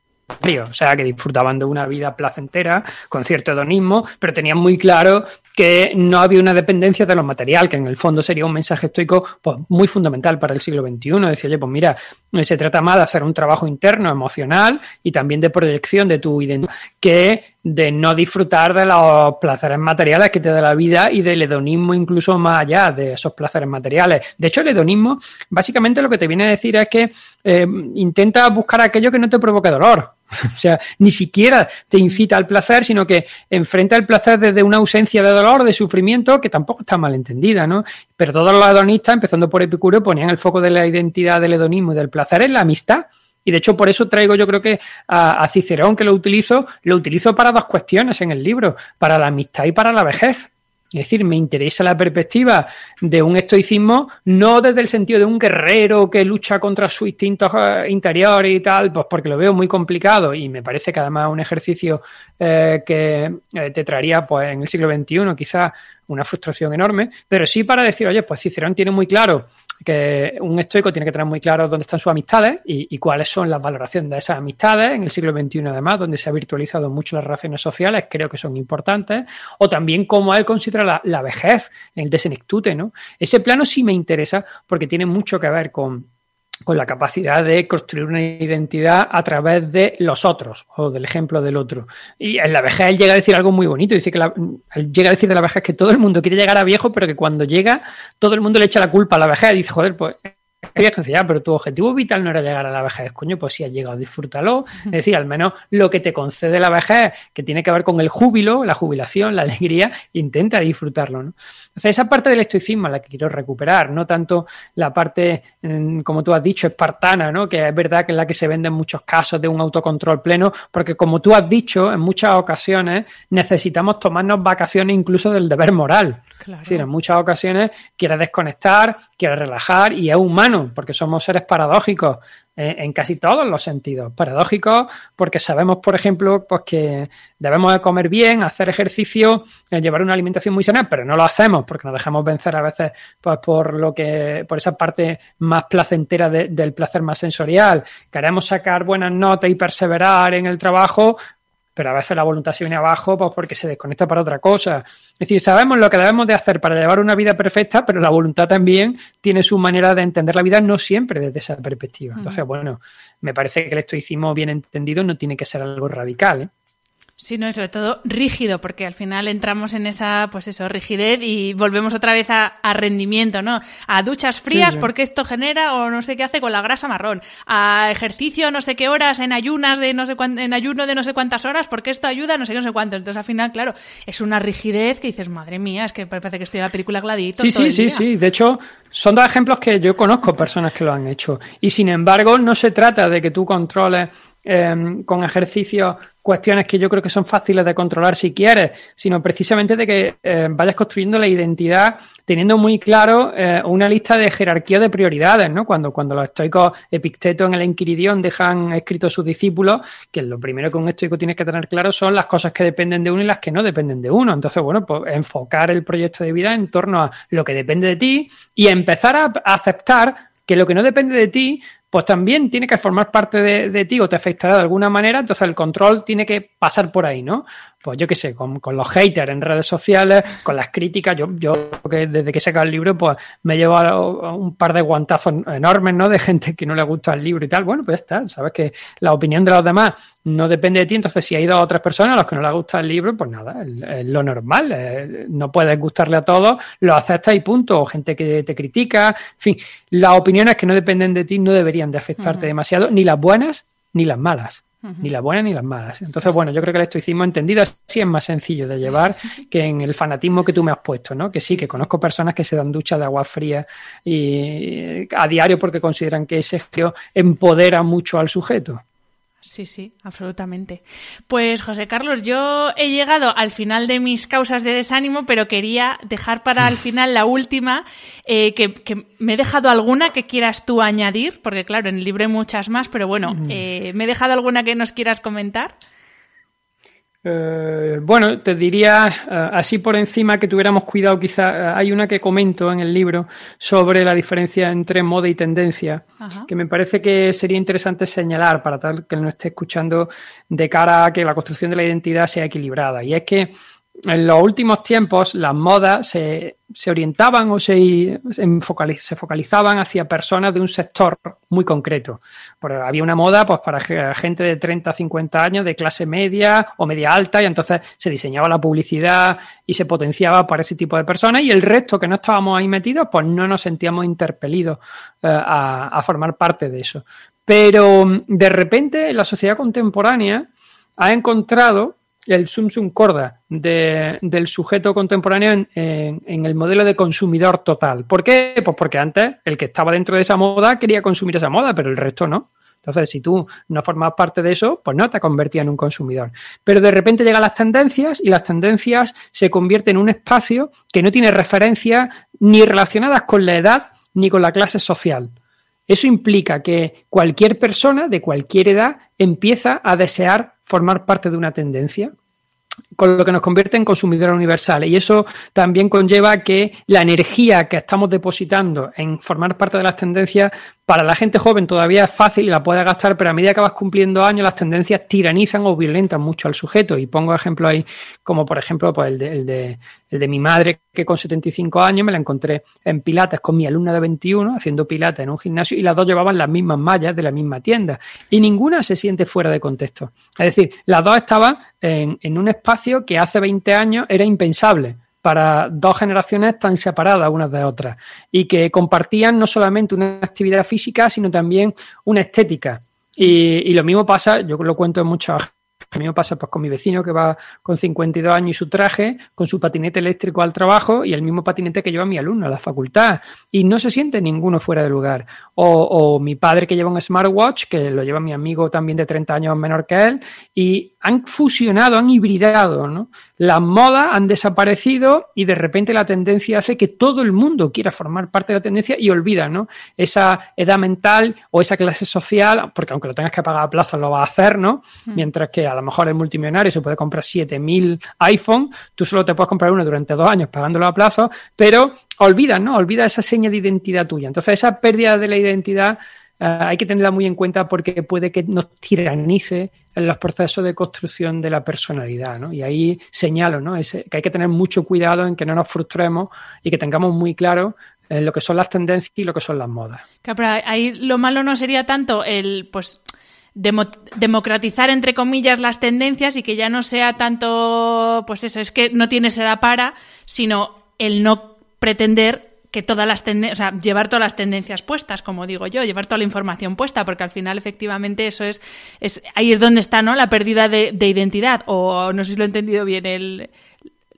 o sea, que disfrutaban de una vida placentera, con cierto hedonismo, pero tenían muy claro que no había una dependencia de lo material, que en el fondo sería un mensaje estoico pues, muy fundamental para el siglo XXI. Decía, oye, pues mira, se trata más de hacer un trabajo interno, emocional y también de proyección de tu identidad, que de no disfrutar de los placeres materiales que te da la vida y del hedonismo incluso más allá de esos placeres materiales. De hecho, el hedonismo básicamente lo que te viene a decir es que eh, intenta buscar aquello que no te provoque dolor. O sea, ni siquiera te incita al placer, sino que enfrenta el placer desde una ausencia de dolor, de sufrimiento, que tampoco está mal entendida, ¿no? Pero todos los hedonistas, empezando por Epicuro, ponían el foco de la identidad del hedonismo y del placer en la amistad. Y de hecho, por eso traigo yo creo que a, Cicerón, que lo utilizo, lo utilizo para dos cuestiones en el libro, para la amistad y para la vejez. Es decir, me interesa la perspectiva de un estoicismo no desde el sentido de un guerrero que lucha contra sus instintos eh, interiores y tal, pues porque lo veo muy complicado y me parece que además un ejercicio eh, que eh, te traería pues en el siglo XXI quizás una frustración enorme, pero sí para decir, oye, pues Cicerón tiene muy claro que un estoico tiene que tener muy claro dónde están sus amistades y, cuáles son las valoraciones de esas amistades en el siglo XXI además, donde se ha virtualizado mucho las relaciones sociales, creo que son importantes, o también cómo él considera la, vejez, el desenectute, ¿no? Ese plano sí me interesa porque tiene mucho que ver con, con la capacidad de construir una identidad a través de los otros o del ejemplo del otro. Y en la vejez él llega a decir algo muy bonito, dice que él llega a decir de la vejez que todo el mundo quiere llegar a viejo, pero que cuando llega todo el mundo le echa la culpa a la vejez y dice, joder, pues ya, pero tu objetivo vital no era llegar a la vejez, coño, pues si has llegado, disfrútalo. Es decir, al menos lo que te concede la vejez, que tiene que ver con el júbilo, la jubilación, la alegría, intenta disfrutarlo, ¿no? Entonces, esa parte del estoicismo es la que quiero recuperar, no tanto la parte, mm, como tú has dicho, espartana, ¿no? Que es verdad que es la que se vende en muchos casos de un autocontrol pleno, porque como tú has dicho, en muchas ocasiones necesitamos tomarnos vacaciones incluso del deber moral. Es decir, en muchas ocasiones quieres desconectar, quieres relajar y es humano, porque somos seres paradójicos eh, en casi todos los sentidos. Paradójicos porque sabemos, por ejemplo, pues que debemos de comer bien, hacer ejercicio, eh, llevar una alimentación muy sana, pero no lo hacemos porque nos dejamos vencer a veces pues, por lo que, por esa parte más placentera del placer más sensorial. Queremos sacar buenas notas y perseverar en el trabajo, pero a veces la voluntad se viene abajo pues porque se desconecta para otra cosa. Es decir, sabemos lo que debemos de hacer para llevar una vida perfecta, pero la voluntad también tiene su manera de entender la vida, no siempre desde esa perspectiva. Entonces, bueno, me parece que el estoicismo bien entendido no tiene que ser algo radical. ¿eh? Sí, no, sobre todo rígido, porque al final entramos en esa, pues eso, rigidez y volvemos otra vez a, rendimiento, ¿no? A duchas frías, porque esto genera o no sé qué hace con la grasa marrón. A ejercicio no sé qué horas, en ayunas de no sé en ayuno de no sé cuántas horas, porque esto ayuda no sé qué, no sé cuánto. Entonces al final, claro, es una rigidez que dices, madre mía, es que parece que estoy en la película Gladito. Sí, sí, sí, sí. De hecho, son dos ejemplos que yo conozco personas que lo han hecho. Y sin embargo, no se trata de que tú controles Em, con ejercicios cuestiones que yo creo que son fáciles de controlar si quieres, sino precisamente de que em, vayas construyendo la identidad teniendo muy claro eh, una lista de jerarquía de prioridades, ¿no? Cuando, cuando los estoicos Epicteto en el Enquiridión dejan escrito a sus discípulos que lo primero que un estoico tiene que tener claro son las cosas que dependen de uno y las que no dependen de uno. Entonces, bueno, pues enfocar el proyecto de vida en torno a lo que depende de ti y empezar a aceptar que lo que no depende de ti pues también tiene que formar parte de, ti o te afectará de alguna manera, entonces el control tiene que pasar por ahí, ¿no? Pues yo qué sé, con, los haters en redes sociales, con las críticas, yo, yo que desde que he sacado el libro, pues me he llevado un par de guantazos enormes, ¿no? De gente que no le gusta el libro y tal. Bueno, pues ya está, sabes que la opinión de los demás no depende de ti, entonces si hay dos o otras personas a los que no les gusta el libro, pues nada, es lo normal, eh, no puedes gustarle a todos, lo aceptas y punto, o gente que te critica, en fin, las opiniones que no dependen de ti no deberían de afectarte demasiado, ni las buenas ni las malas. Ni las buenas ni las malas. Entonces, bueno, yo creo que el estoicismo entendido así es más sencillo de llevar que en el fanatismo que tú me has puesto, ¿no? Que sí, que conozco personas que se dan ducha de agua fría y a diario porque consideran que ese geo empodera mucho al sujeto. Sí, sí, absolutamente. Pues José Carlos, yo he llegado al final de mis causas de desánimo, pero quería dejar para el final la última, eh, que, me he dejado alguna que quieras tú añadir, porque claro, en el libro hay muchas más, pero bueno, eh, ¿me he dejado alguna que nos quieras comentar? Eh, bueno, te diría eh, así por encima que tuviéramos cuidado, quizá eh, hay una que comento en el libro sobre la diferencia entre moda y tendencia, que me parece que sería interesante señalar para tal que no esté escuchando de cara a que la construcción de la identidad sea equilibrada. Y es que en los últimos tiempos las modas se, orientaban o se, se, focalizaban hacia personas de un sector muy concreto. había una moda pues, para gente de 30 a 50 años de clase media o media alta y entonces se diseñaba la publicidad y se potenciaba para ese tipo de personas y el resto que no estábamos ahí metidos pues no nos sentíamos interpelidos eh, a, a formar parte de eso. Pero de repente la sociedad contemporánea ha encontrado el sum corda del sujeto contemporáneo en, el modelo de consumidor total. ¿Por qué? Pues porque antes el que estaba dentro de esa moda quería consumir esa moda, pero el resto no. Entonces, si tú no formas parte de eso, pues no te convertías en un consumidor. Pero de repente llegan las tendencias y las tendencias se convierten en un espacio que no tiene referencias ni relacionadas con la edad ni con la clase social. Eso implica que cualquier persona de cualquier edad empieza a desear formar parte de una tendencia con lo que nos convierte en consumidores universales. Y eso también conlleva que la energía que estamos depositando en formar parte de las tendencias para la gente joven todavía es fácil y la puede gastar, pero a medida que vas cumpliendo años, las tendencias tiranizan o violentan mucho al sujeto. Y pongo ejemplos ahí, como por ejemplo pues el, de, el, de, el de mi madre, que con 75 años me la encontré en Pilates con mi alumna de 21, haciendo Pilates en un gimnasio, y las dos llevaban las mismas mallas de la misma tienda. Y ninguna se siente fuera de contexto. Es decir, las dos estaban en, en un espacio que hace 20 años era impensable para dos generaciones tan separadas unas de otras y que compartían no solamente una actividad física, sino también una estética. Y, lo mismo pasa, yo lo cuento en muchas a mí me pasa pues, con mi vecino que va con 52 años y su traje, con su patinete eléctrico al trabajo y el mismo patinete que lleva mi alumno a la facultad. Y no se siente ninguno fuera de lugar. O, mi padre que lleva un smartwatch, que lo lleva mi amigo también de 30 años menor que él, y han fusionado, han hibridado, ¿no? Las modas han desaparecido y de repente la tendencia hace que todo el mundo quiera formar parte de la tendencia y olvida, ¿no? Esa edad mental o esa clase social, porque aunque lo tengas que pagar a plazo lo va a hacer, ¿no? Mm. Mientras que a lo mejor es multimillonario y se puede comprar 7000 iPhone, tú solo te puedes comprar uno durante dos años pagándolo a plazo, pero olvida, ¿no? Olvida esa seña de identidad tuya. Entonces esa pérdida de la identidad hay que tenerla muy en cuenta porque puede que nos tiranice en los procesos de construcción de la personalidad, ¿no? Y ahí señalo, ¿no? que hay que tener mucho cuidado en que no nos frustremos y que tengamos muy claro eh, lo que son las tendencias y lo que son las modas. Claro, pero ahí lo malo no sería tanto el, pues, democratizar entre comillas las tendencias y que ya no sea tanto, pues eso, es que no tienes edad para, sino el no pretender que todas las tendencias, o sea, llevar todas las tendencias puestas, como digo yo, llevar toda la información puesta, porque al final efectivamente eso es, es ahí es donde está, ¿no? La pérdida de, de identidad, o no sé si lo he entendido bien el,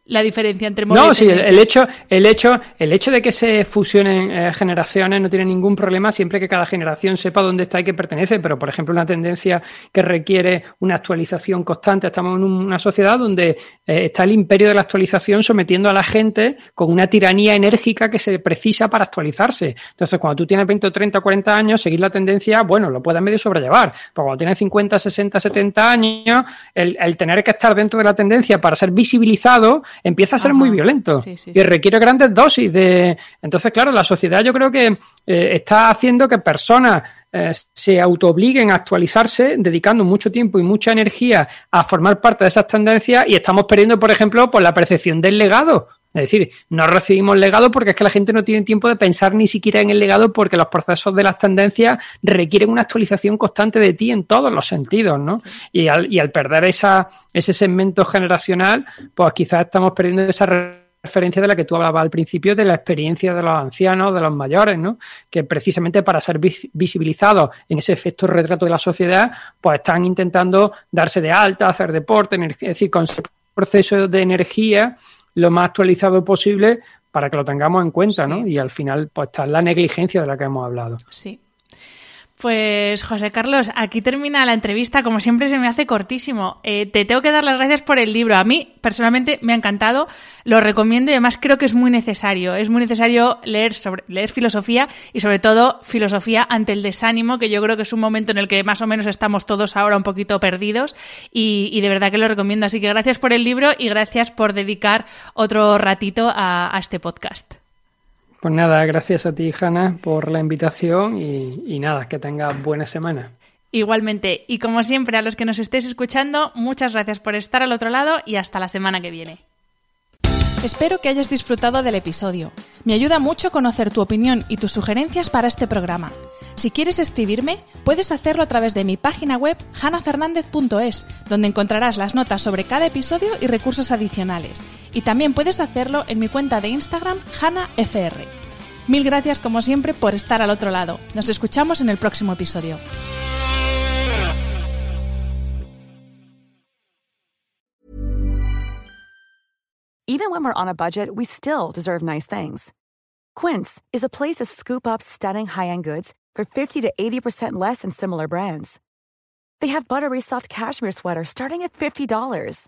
la diferencia entre No, sí, el, hecho, el hecho, el hecho de que se fusionen eh, generaciones no tiene ningún problema siempre que cada generación sepa dónde está y qué pertenece. Pero, por ejemplo, una tendencia que requiere una actualización constante. Estamos en una sociedad donde eh, está el imperio de la actualización sometiendo a la gente con una tiranía enérgica que se precisa para actualizarse. Entonces, cuando tú tienes 20 o 30 o 40 años, seguir la tendencia, bueno, lo puedes medio sobrellevar. Pero cuando tienes 50, 60, 70 años, el, el tener que estar dentro de la tendencia para ser visibilizado empieza a ser muy violento y requiere grandes dosis de... Entonces, claro, la sociedad yo creo que eh, está haciendo que personas eh, se autoobliguen a actualizarse, dedicando mucho tiempo y mucha energía a formar parte de esas tendencias y estamos perdiendo, por ejemplo, por la percepción del legado. Es decir, no recibimos legado porque es que la gente no tiene tiempo de pensar ni siquiera en el legado porque los procesos de las tendencias requieren una actualización constante de ti en todos los sentidos, ¿no? Y, al, y al perder esa, ese segmento generacional, pues quizás estamos perdiendo esa referencia de la que tú hablabas al principio, de la experiencia de los ancianos, de los mayores, ¿no? Que precisamente para ser visibilizados en ese efecto retrato de la sociedad, pues están intentando darse de alta, hacer deporte, es decir, con ese proceso de energía lo más actualizado posible para que lo tengamos en cuenta, ¿no? Y al final, pues está la negligencia de la que hemos hablado. Sí. Pues José Carlos, aquí termina la entrevista. Como siempre se me hace cortísimo. Eh, te tengo que dar las gracias por el libro. A mí personalmente me ha encantado, lo recomiendo y además creo que es muy necesario. Es muy necesario leer sobre leer filosofía y sobre todo filosofía ante el desánimo, que yo creo que es un momento en el que más o menos estamos todos ahora un poquito perdidos y, de verdad que lo recomiendo. Así que gracias por el libro y gracias por dedicar otro ratito a este podcast. Pues nada, gracias a ti, Hanna, por la invitación y, nada, que tengas buena semana. Igualmente, y como siempre, a los que nos estéis escuchando, muchas gracias por estar al otro lado y hasta la semana que viene. Espero que hayas disfrutado del episodio. Me ayuda mucho conocer tu opinión y tus sugerencias para este programa. Si quieres escribirme, puedes hacerlo a través de mi página web hanafernandez.es, donde encontrarás las notas sobre cada episodio y recursos adicionales. Y también puedes hacerlo en mi cuenta de Instagram hanafr. Mil gracias como siempre por estar al otro lado. Nos escuchamos en el próximo episodio. Even when we're on a budget, we still deserve nice things. Quince is a place to scoop up stunning high-end goods for 50 to 80% less than similar brands. They have buttery soft cashmere sweaters starting at $50,